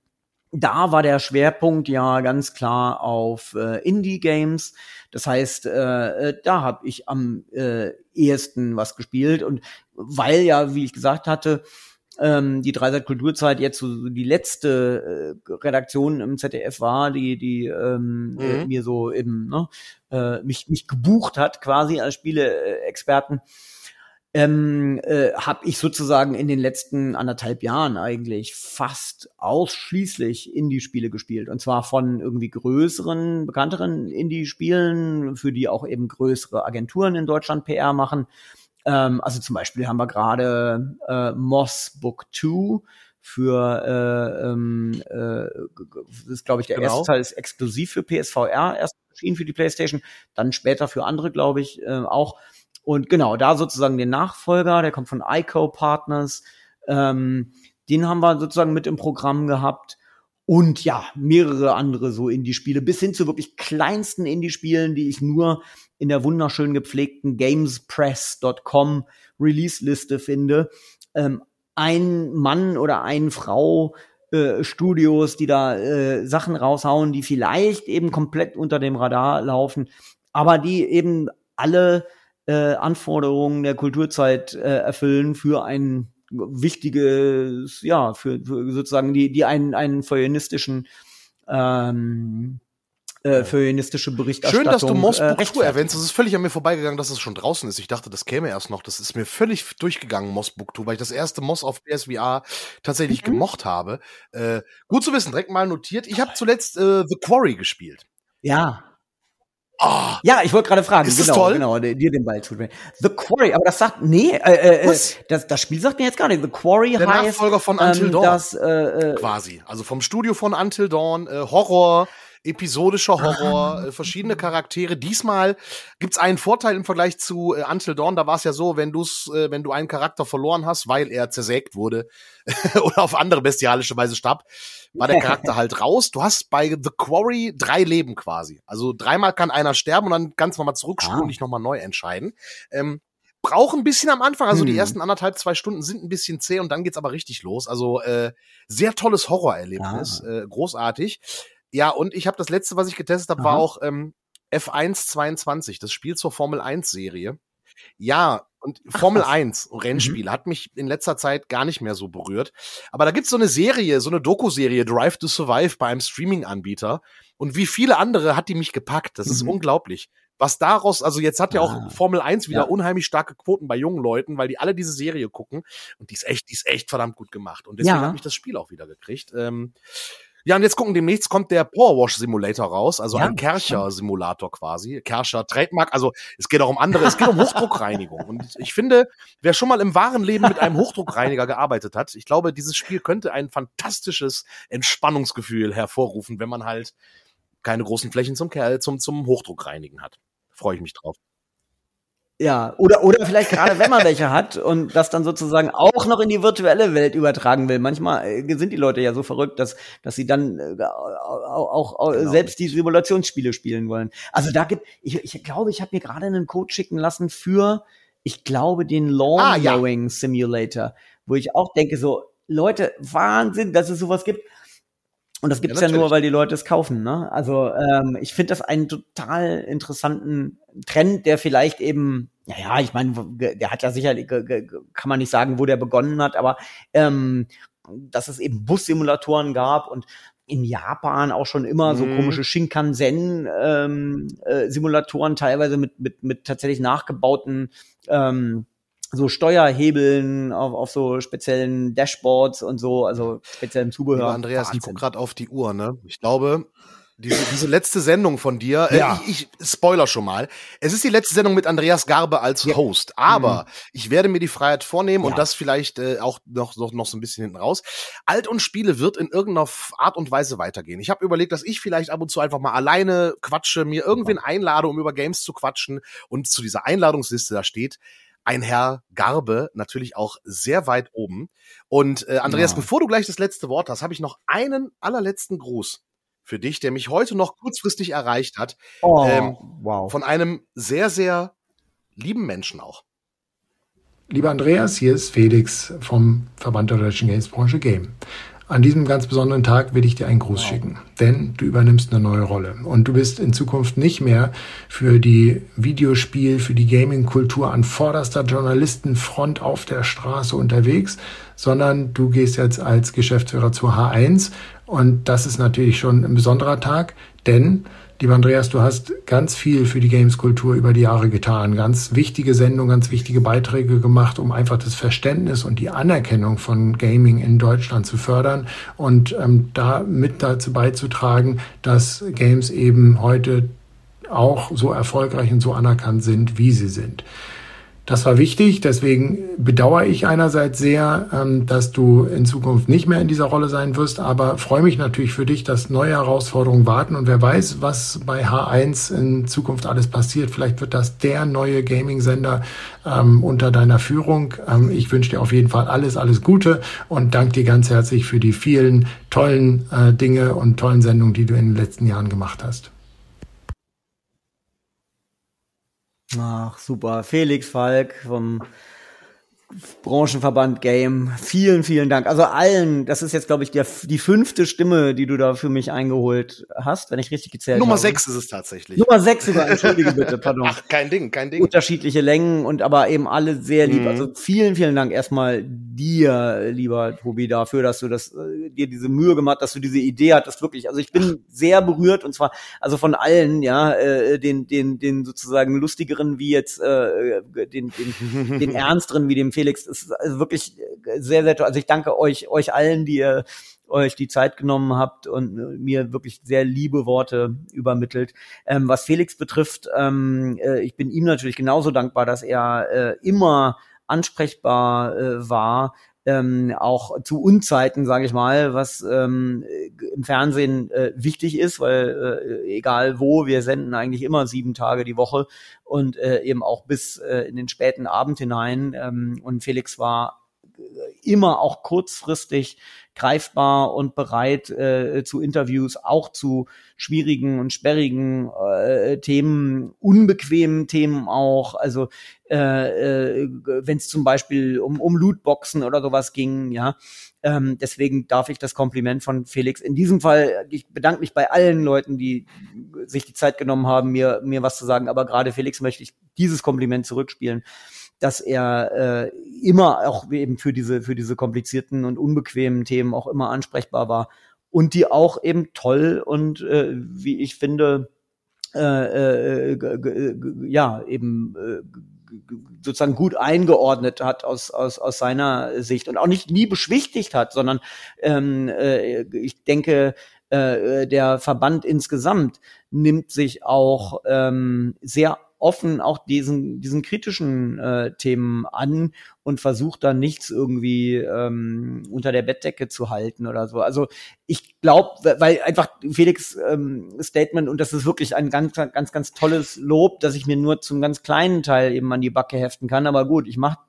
da war der Schwerpunkt ja ganz klar auf äh, Indie-Games. Das heißt, äh, äh da habe ich am äh, ehesten was gespielt. Und weil ja, wie ich gesagt hatte, ähm, die Dreisat Kulturzeit jetzt so die letzte äh, Redaktion im ZDF war, die die ähm, äh, mhm. äh, mir so eben ne, äh, mich mich gebucht hat quasi als Spieleexperten. Äh, ähm, äh, habe ich sozusagen in den letzten anderthalb Jahren eigentlich fast ausschließlich Indie-Spiele gespielt. Und zwar von irgendwie größeren, bekannteren Indie-Spielen, für die auch eben größere Agenturen in Deutschland PR machen. Ähm, also zum Beispiel haben wir gerade äh, Moss Book 2 für äh, ähm, äh, das ist glaube ich der genau. erste Teil ist exklusiv für PSVR erst erschienen für die PlayStation, dann später für andere glaube ich äh, auch und genau, da sozusagen den Nachfolger, der kommt von ICO Partners. Ähm, den haben wir sozusagen mit im Programm gehabt. Und ja, mehrere andere so Indie-Spiele, bis hin zu wirklich kleinsten Indie-Spielen, die ich nur in der wunderschön gepflegten gamespress.com Release-Liste finde. Ähm, ein Mann oder ein Frau äh, Studios, die da äh, Sachen raushauen, die vielleicht eben komplett unter dem Radar laufen, aber die eben alle äh, Anforderungen der Kulturzeit äh, erfüllen für ein wichtiges, ja, für, für sozusagen die, die einen, einen feuilletistischen ähm, äh, feministische Berichterstattung. Schön, dass du Moss äh, Book Tour erwähnst. Das ist völlig an mir vorbeigegangen, dass es schon draußen ist. Ich dachte, das käme erst noch. Das ist mir völlig durchgegangen, Moss Book Tour, weil ich das erste Moss auf PSVR tatsächlich mhm. gemocht habe. Äh, gut zu wissen, direkt mal notiert. Ich habe zuletzt äh, The Quarry gespielt. Ja. Oh, ja, ich wollte gerade fragen, ist genau, toll? genau, dir den Ball zuspielen. The Quarry, aber das sagt, nee, äh, äh, das, das Spiel sagt mir jetzt gar nicht. The Quarry Der heißt, Nachfolger von Until ähm, Dawn. Das, äh, äh, quasi, also vom Studio von Until Dawn, äh, Horror, episodischer Horror, äh, verschiedene Charaktere. Diesmal gibt's einen Vorteil im Vergleich zu äh, Until Dawn. Da war es ja so, wenn du's, äh, wenn du einen Charakter verloren hast, weil er zersägt wurde oder auf andere bestialische Weise starb, war der Charakter halt raus. Du hast bei The Quarry drei Leben quasi. Also dreimal kann einer sterben und dann ganz nochmal zurückspulen ah. und dich nochmal neu entscheiden. Ähm, braucht ein bisschen am Anfang, also hm. die ersten anderthalb, zwei Stunden sind ein bisschen zäh und dann geht's aber richtig los. Also äh, sehr tolles Horrorerlebnis, ah. äh, großartig. Ja, und ich habe das letzte, was ich getestet habe, war auch ähm, F1 22, das Spiel zur Formel 1 Serie. Ja, und Formel Ach, 1 Rennspiel mhm. hat mich in letzter Zeit gar nicht mehr so berührt. Aber da gibt's so eine Serie, so eine Doku-Serie, Drive to Survive bei einem Streaming-Anbieter. Und wie viele andere hat die mich gepackt. Das mhm. ist unglaublich. Was daraus, also jetzt hat ja auch ah, Formel 1 wieder ja. unheimlich starke Quoten bei jungen Leuten, weil die alle diese Serie gucken. Und die ist echt, die ist echt verdammt gut gemacht. Und deswegen ja. hat mich das Spiel auch wieder gekriegt. Ähm, ja, und jetzt gucken, demnächst kommt der Powerwash Simulator raus, also ja, ein Kercher-Simulator quasi. Kercher Trademark, also es geht auch um andere, es geht um Hochdruckreinigung. Und ich finde, wer schon mal im wahren Leben mit einem Hochdruckreiniger gearbeitet hat, ich glaube, dieses Spiel könnte ein fantastisches Entspannungsgefühl hervorrufen, wenn man halt keine großen Flächen zum, zum, zum Hochdruckreinigen hat. Freue ich mich drauf. Ja, oder, oder vielleicht gerade wenn man welche hat und das dann sozusagen auch noch in die virtuelle Welt übertragen will. Manchmal äh, sind die Leute ja so verrückt, dass, dass sie dann äh, auch, auch genau. selbst die Simulationsspiele spielen wollen. Also da gibt, ich, ich glaube, ich habe mir gerade einen Code schicken lassen für, ich glaube, den Lawn ah, ja. Simulator, wo ich auch denke so, Leute, Wahnsinn, dass es sowas gibt. Und das gibt's ja, ja nur, weil die Leute es kaufen. Ne? Also ähm, ich finde das einen total interessanten Trend, der vielleicht eben, naja, ich meine, der hat ja sicherlich, kann man nicht sagen, wo der begonnen hat, aber ähm, dass es eben Bussimulatoren gab und in Japan auch schon immer mhm. so komische Shinkansen-Simulatoren, ähm, äh, teilweise mit, mit, mit tatsächlich nachgebauten ähm, so Steuerhebeln auf, auf so speziellen Dashboards und so, also speziellem Zubehör. Ja, Andreas, Wahnsinn. ich guck gerade auf die Uhr, ne? Ich glaube, diese, diese letzte Sendung von dir, äh, ja. äh, ich, ich spoiler schon mal. Es ist die letzte Sendung mit Andreas Garbe als ja. Host, aber mhm. ich werde mir die Freiheit vornehmen ja. und das vielleicht äh, auch noch, noch, noch so ein bisschen hinten raus. Alt und Spiele wird in irgendeiner Art und Weise weitergehen. Ich habe überlegt, dass ich vielleicht ab und zu einfach mal alleine quatsche, mir irgendwen einlade, um über Games zu quatschen und zu dieser Einladungsliste da steht ein Herr Garbe natürlich auch sehr weit oben. Und äh, Andreas, ja. bevor du gleich das letzte Wort hast, habe ich noch einen allerletzten Gruß für dich, der mich heute noch kurzfristig erreicht hat. Oh, ähm, wow. Von einem sehr, sehr lieben Menschen auch. Lieber Andreas, hier ist Felix vom Verband der Deutschen Gamesbranche Game. An diesem ganz besonderen Tag will ich dir einen Gruß schicken, denn du übernimmst eine neue Rolle und du bist in Zukunft nicht mehr für die Videospiel, für die Gaming-Kultur an vorderster Journalistenfront auf der Straße unterwegs, sondern du gehst jetzt als Geschäftsführer zur H1 und das ist natürlich schon ein besonderer Tag, denn Lieber Andreas, du hast ganz viel für die Games-Kultur über die Jahre getan. Ganz wichtige Sendungen, ganz wichtige Beiträge gemacht, um einfach das Verständnis und die Anerkennung von Gaming in Deutschland zu fördern und ähm, da mit dazu beizutragen, dass Games eben heute auch so erfolgreich und so anerkannt sind, wie sie sind. Das war wichtig, deswegen bedauere ich einerseits sehr, ähm, dass du in Zukunft nicht mehr in dieser Rolle sein wirst, aber freue mich natürlich für dich, dass neue Herausforderungen warten und wer weiß, was bei H1 in Zukunft alles passiert. Vielleicht wird das der neue Gaming-Sender ähm, unter deiner Führung. Ähm, ich wünsche dir auf jeden Fall alles, alles Gute und danke dir ganz herzlich für die vielen tollen äh, Dinge und tollen Sendungen, die du in den letzten Jahren gemacht hast. Ach, super. Felix Falk vom Branchenverband Game. Vielen, vielen Dank. Also allen, das ist jetzt, glaube ich, der, die fünfte Stimme, die du da für mich eingeholt hast, wenn ich richtig gezählt Nummer habe. Nummer sechs ist es tatsächlich. Nummer sechs sogar, entschuldige bitte, pardon. Ach, kein Ding, kein Ding. Unterschiedliche Längen und aber eben alle sehr lieb. Mhm. Also vielen, vielen Dank erstmal dir, lieber Tobi, dafür, dass du das, äh, dir diese Mühe gemacht, dass du diese Idee hattest, wirklich. Also ich bin Ach. sehr berührt und zwar, also von allen, ja, äh, den, den, den sozusagen lustigeren wie jetzt, äh, den, den, den ernsteren wie dem Felix. Das ist also wirklich sehr, sehr toll. Also ich danke euch, euch allen, die ihr euch die Zeit genommen habt und mir wirklich sehr liebe Worte übermittelt. Ähm, was Felix betrifft, ähm, äh, ich bin ihm natürlich genauso dankbar, dass er äh, immer ansprechbar äh, war, ähm, auch zu Unzeiten, sage ich mal, was ähm, im Fernsehen äh, wichtig ist, weil äh, egal wo, wir senden eigentlich immer sieben Tage die Woche und äh, eben auch bis äh, in den späten Abend hinein. Ähm, und Felix war immer auch kurzfristig greifbar und bereit äh, zu Interviews, auch zu schwierigen und sperrigen äh, Themen, unbequemen Themen auch. Also äh, äh, wenn es zum Beispiel um, um Lootboxen oder sowas ging, ja. Ähm, deswegen darf ich das Kompliment von Felix in diesem Fall, ich bedanke mich bei allen Leuten, die sich die Zeit genommen haben, mir, mir was zu sagen, aber gerade Felix möchte ich dieses Kompliment zurückspielen dass er äh, immer auch eben für diese für diese komplizierten und unbequemen Themen auch immer ansprechbar war und die auch eben toll und äh, wie ich finde äh, äh, ja eben äh, sozusagen gut eingeordnet hat aus, aus, aus seiner Sicht und auch nicht nie beschwichtigt hat, sondern ähm, äh, ich denke, äh, der Verband insgesamt nimmt sich auch ähm, sehr offen auch diesen, diesen kritischen äh, Themen an und versucht dann nichts irgendwie ähm, unter der Bettdecke zu halten oder so. Also ich glaube, weil einfach Felix ähm, Statement, und das ist wirklich ein ganz, ganz, ganz tolles Lob, dass ich mir nur zum ganz kleinen Teil eben an die Backe heften kann. Aber gut, ich mache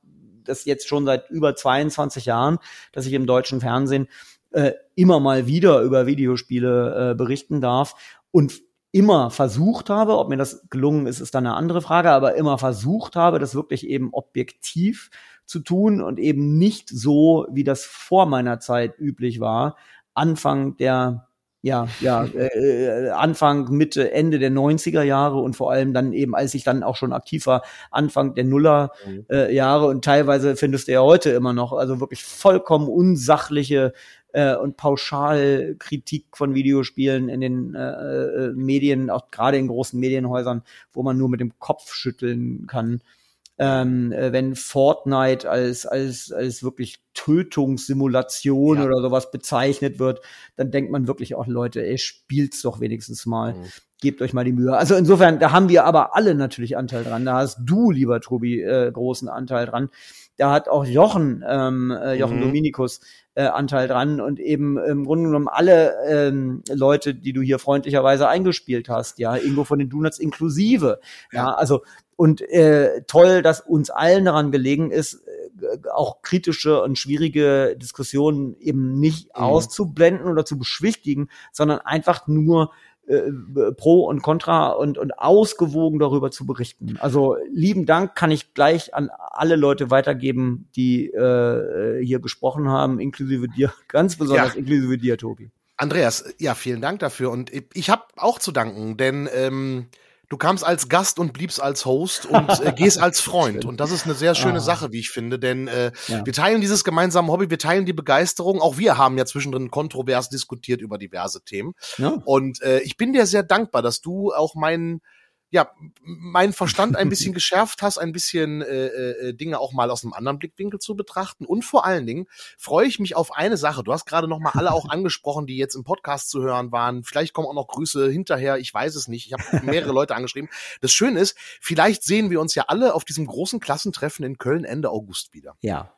das jetzt schon seit über 22 Jahren, dass ich im deutschen Fernsehen äh, immer mal wieder über Videospiele äh, berichten darf. Und immer versucht habe, ob mir das gelungen ist, ist dann eine andere Frage, aber immer versucht habe, das wirklich eben objektiv zu tun und eben nicht so, wie das vor meiner Zeit üblich war, Anfang der ja, ja, äh, äh Anfang, Mitte, Ende der 90er Jahre und vor allem dann eben, als ich dann auch schon aktiv war, Anfang der Nuller mhm. äh, Jahre. Und teilweise findest du ja heute immer noch, also wirklich vollkommen unsachliche äh, und Pauschalkritik von Videospielen in den äh, äh, Medien, auch gerade in großen Medienhäusern, wo man nur mit dem Kopf schütteln kann. Ähm, äh, wenn Fortnite als, als, als wirklich Tötungssimulation ja. oder sowas bezeichnet wird, dann denkt man wirklich auch, Leute, ey, spielt's doch wenigstens mal. Mhm. Gebt euch mal die Mühe. Also insofern, da haben wir aber alle natürlich Anteil dran. Da hast du, lieber Tobi, äh, großen Anteil dran. Da hat auch Jochen, ähm, äh, Jochen mhm. Dominikus, äh, Anteil dran und eben im Grunde genommen alle ähm, Leute, die du hier freundlicherweise eingespielt hast, ja, Ingo von den Donuts inklusive, ja, also und äh, toll, dass uns allen daran gelegen ist, äh, auch kritische und schwierige Diskussionen eben nicht mhm. auszublenden oder zu beschwichtigen, sondern einfach nur äh, pro und contra und, und ausgewogen darüber zu berichten. Also lieben Dank kann ich gleich an alle Leute weitergeben, die äh, hier gesprochen haben, inklusive dir, ganz besonders ja. inklusive dir, Tobi. Andreas, ja, vielen Dank dafür. Und ich habe auch zu danken, denn ähm, du kamst als Gast und bliebst als Host und äh, gehst als Freund. Und das ist eine sehr schöne ah. Sache, wie ich finde, denn äh, ja. wir teilen dieses gemeinsame Hobby, wir teilen die Begeisterung. Auch wir haben ja zwischendrin kontrovers diskutiert über diverse Themen. Ja. Und äh, ich bin dir sehr dankbar, dass du auch meinen ja, meinen Verstand ein bisschen geschärft hast, ein bisschen äh, äh, Dinge auch mal aus einem anderen Blickwinkel zu betrachten. Und vor allen Dingen freue ich mich auf eine Sache. Du hast gerade noch mal alle auch angesprochen, die jetzt im Podcast zu hören waren. Vielleicht kommen auch noch Grüße hinterher. Ich weiß es nicht. Ich habe mehrere Leute angeschrieben. Das Schöne ist, vielleicht sehen wir uns ja alle auf diesem großen Klassentreffen in Köln Ende August wieder. Ja.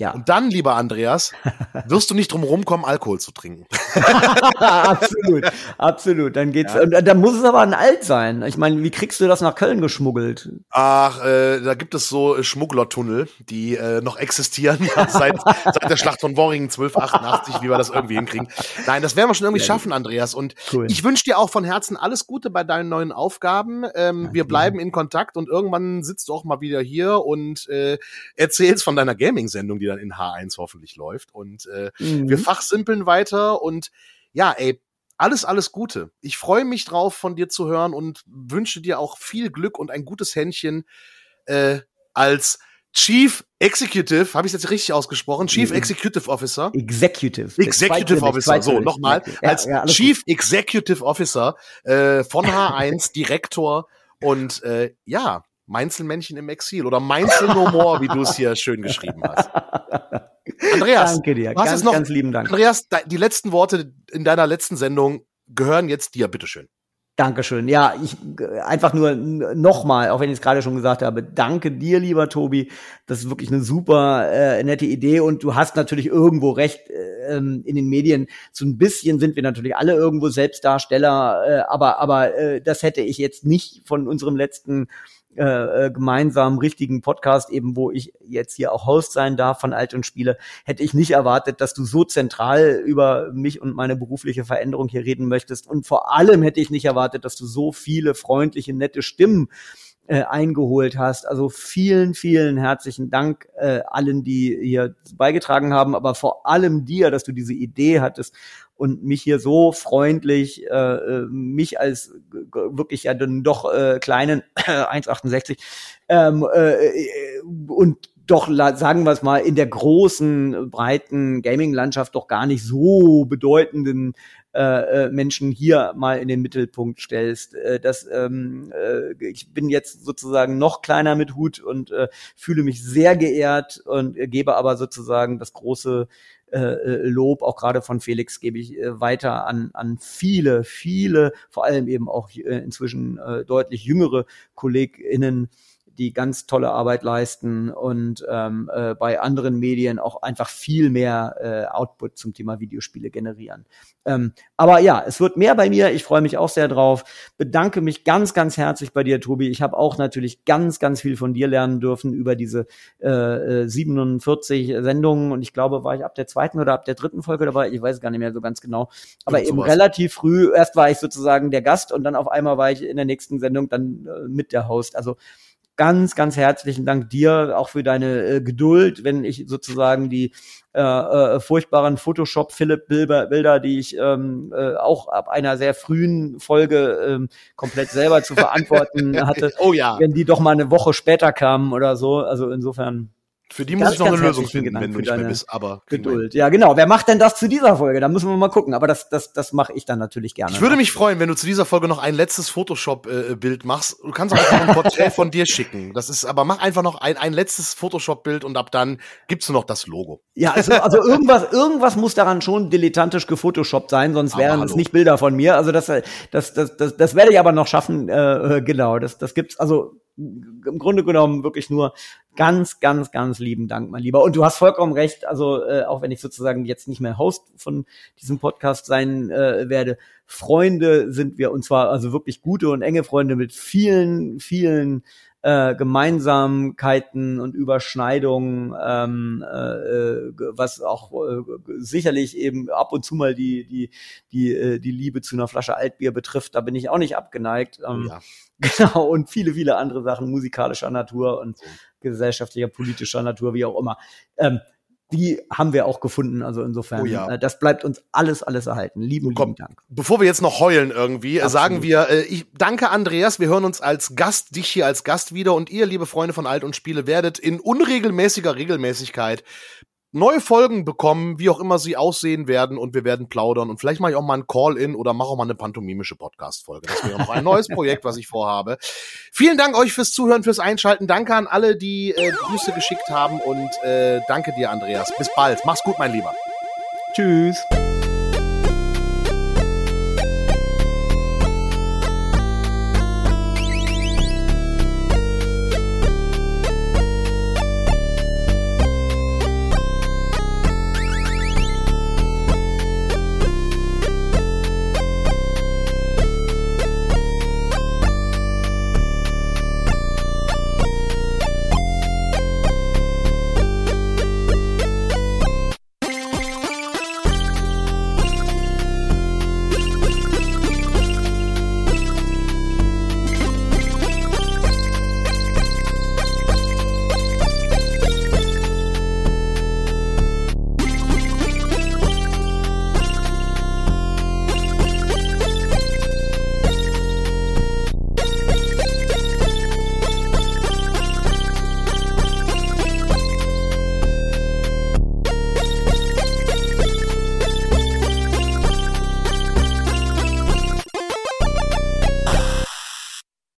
Ja. Und dann, lieber Andreas, wirst du nicht drum rumkommen, Alkohol zu trinken. absolut, absolut. Dann geht's. Ja. Und dann muss es aber ein Alt sein. Ich meine, wie kriegst du das nach Köln geschmuggelt? Ach, äh, da gibt es so Schmugglertunnel, die äh, noch existieren seit, seit der Schlacht von Worringen 1288, wie wir das irgendwie hinkriegen. Nein, das werden wir schon irgendwie ja, schaffen, Andreas. Und cool. ich wünsche dir auch von Herzen alles Gute bei deinen neuen Aufgaben. Ähm, wir bleiben in Kontakt und irgendwann sitzt du auch mal wieder hier und äh, erzählst von deiner Gaming-Sendung, die dann in H1 hoffentlich läuft. Und äh, mhm. wir fachsimpeln weiter und ja, ey, alles, alles Gute. Ich freue mich drauf, von dir zu hören und wünsche dir auch viel Glück und ein gutes Händchen äh, als Chief Executive, habe ich jetzt richtig ausgesprochen? Chief mhm. Executive Officer. Executive. Executive Officer, so, nochmal. Ja, als ja, Chief gut. Executive Officer äh, von H1, Direktor und äh, ja, Mainzelmännchen im Exil oder Mainzel no more, wie du es hier schön geschrieben hast. Andreas, danke dir, ganz, noch, ganz lieben Dank. Andreas, die letzten Worte in deiner letzten Sendung gehören jetzt dir, bitteschön. Dankeschön. Ja, ich einfach nur nochmal, auch wenn ich es gerade schon gesagt habe, danke dir, lieber Tobi. Das ist wirklich eine super äh, nette Idee und du hast natürlich irgendwo recht. Äh, in den Medien so ein bisschen sind wir natürlich alle irgendwo Selbstdarsteller, äh, aber aber äh, das hätte ich jetzt nicht von unserem letzten äh, äh, gemeinsamen richtigen Podcast, eben wo ich jetzt hier auch Host sein darf von Alt und Spiele, hätte ich nicht erwartet, dass du so zentral über mich und meine berufliche Veränderung hier reden möchtest. Und vor allem hätte ich nicht erwartet, dass du so viele freundliche, nette Stimmen äh, eingeholt hast. Also vielen, vielen herzlichen Dank äh, allen, die hier beigetragen haben, aber vor allem dir, dass du diese Idee hattest und mich hier so freundlich, äh, äh mich als wirklich ja dann doch äh, kleinen 1,68 ähm, äh, und doch, sagen wir es mal, in der großen, breiten Gaming-Landschaft doch gar nicht so bedeutenden äh, äh, Menschen hier mal in den Mittelpunkt stellst. Äh, das, ähm, äh, ich bin jetzt sozusagen noch kleiner mit Hut und äh, fühle mich sehr geehrt und äh, gebe aber sozusagen das große äh, äh, Lob, auch gerade von Felix, gebe ich äh, weiter an, an viele, viele, vor allem eben auch äh, inzwischen äh, deutlich jüngere KollegInnen, die ganz tolle Arbeit leisten und ähm, äh, bei anderen Medien auch einfach viel mehr äh, Output zum Thema Videospiele generieren. Ähm, aber ja, es wird mehr bei mir. Ich freue mich auch sehr drauf. Bedanke mich ganz, ganz herzlich bei dir, Tobi. Ich habe auch natürlich ganz, ganz viel von dir lernen dürfen über diese äh, 47 äh, Sendungen. Und ich glaube, war ich ab der zweiten oder ab der dritten Folge dabei. Ich weiß es gar nicht mehr so ganz genau. Aber eben sowas. relativ früh. Erst war ich sozusagen der Gast und dann auf einmal war ich in der nächsten Sendung dann äh, mit der Host. Also ganz, ganz herzlichen Dank dir auch für deine äh, Geduld, wenn ich sozusagen die äh, äh, furchtbaren Photoshop-Philipp-Bilder, die ich ähm, äh, auch ab einer sehr frühen Folge ähm, komplett selber zu verantworten hatte, oh ja. wenn die doch mal eine Woche später kamen oder so. Also insofern für die muss ich noch eine Lösung finden, wenn du nicht mehr bist, aber Geduld. Ja, genau. Wer macht denn das zu dieser Folge? Da müssen wir mal gucken. Aber das, das, das mache ich dann natürlich gerne. Ich würde mich freuen, wenn du zu dieser Folge noch ein letztes Photoshop-Bild machst. Du kannst auch einfach ein Porträt von dir schicken. Das ist, aber mach einfach noch ein, ein letztes Photoshop-Bild und ab dann gibst du noch das Logo. Ja, also, also irgendwas, irgendwas muss daran schon dilettantisch gefotoshoppt sein, sonst wären es nicht Bilder von mir. Also das, das, das, das, das werde ich aber noch schaffen. Äh, genau, das, das gibt's. Also im Grunde genommen wirklich nur ganz, ganz, ganz lieben Dank, mein Lieber. Und du hast vollkommen recht, also äh, auch wenn ich sozusagen jetzt nicht mehr Host von diesem Podcast sein äh, werde, Freunde sind wir und zwar also wirklich gute und enge Freunde mit vielen, vielen äh, Gemeinsamkeiten und Überschneidungen, ähm, äh, was auch äh, sicherlich eben ab und zu mal die die die äh, die Liebe zu einer Flasche Altbier betrifft. Da bin ich auch nicht abgeneigt. Ähm, ja. Genau und viele viele andere Sachen musikalischer Natur und gesellschaftlicher politischer Natur, wie auch immer. Ähm, die haben wir auch gefunden. Also insofern, oh ja. äh, das bleibt uns alles, alles erhalten. Lieben, Komm, lieben Dank. Bevor wir jetzt noch heulen irgendwie, Absolut. sagen wir, äh, ich danke Andreas. Wir hören uns als Gast, dich hier als Gast wieder und ihr, liebe Freunde von Alt und Spiele, werdet in unregelmäßiger Regelmäßigkeit neue Folgen bekommen, wie auch immer sie aussehen werden und wir werden plaudern und vielleicht mache ich auch mal ein Call-In oder mache auch mal eine pantomimische Podcast-Folge. Das wäre noch ein neues Projekt, was ich vorhabe. Vielen Dank euch fürs Zuhören, fürs Einschalten. Danke an alle, die äh, Grüße geschickt haben und äh, danke dir, Andreas. Bis bald. Mach's gut, mein Lieber. Tschüss.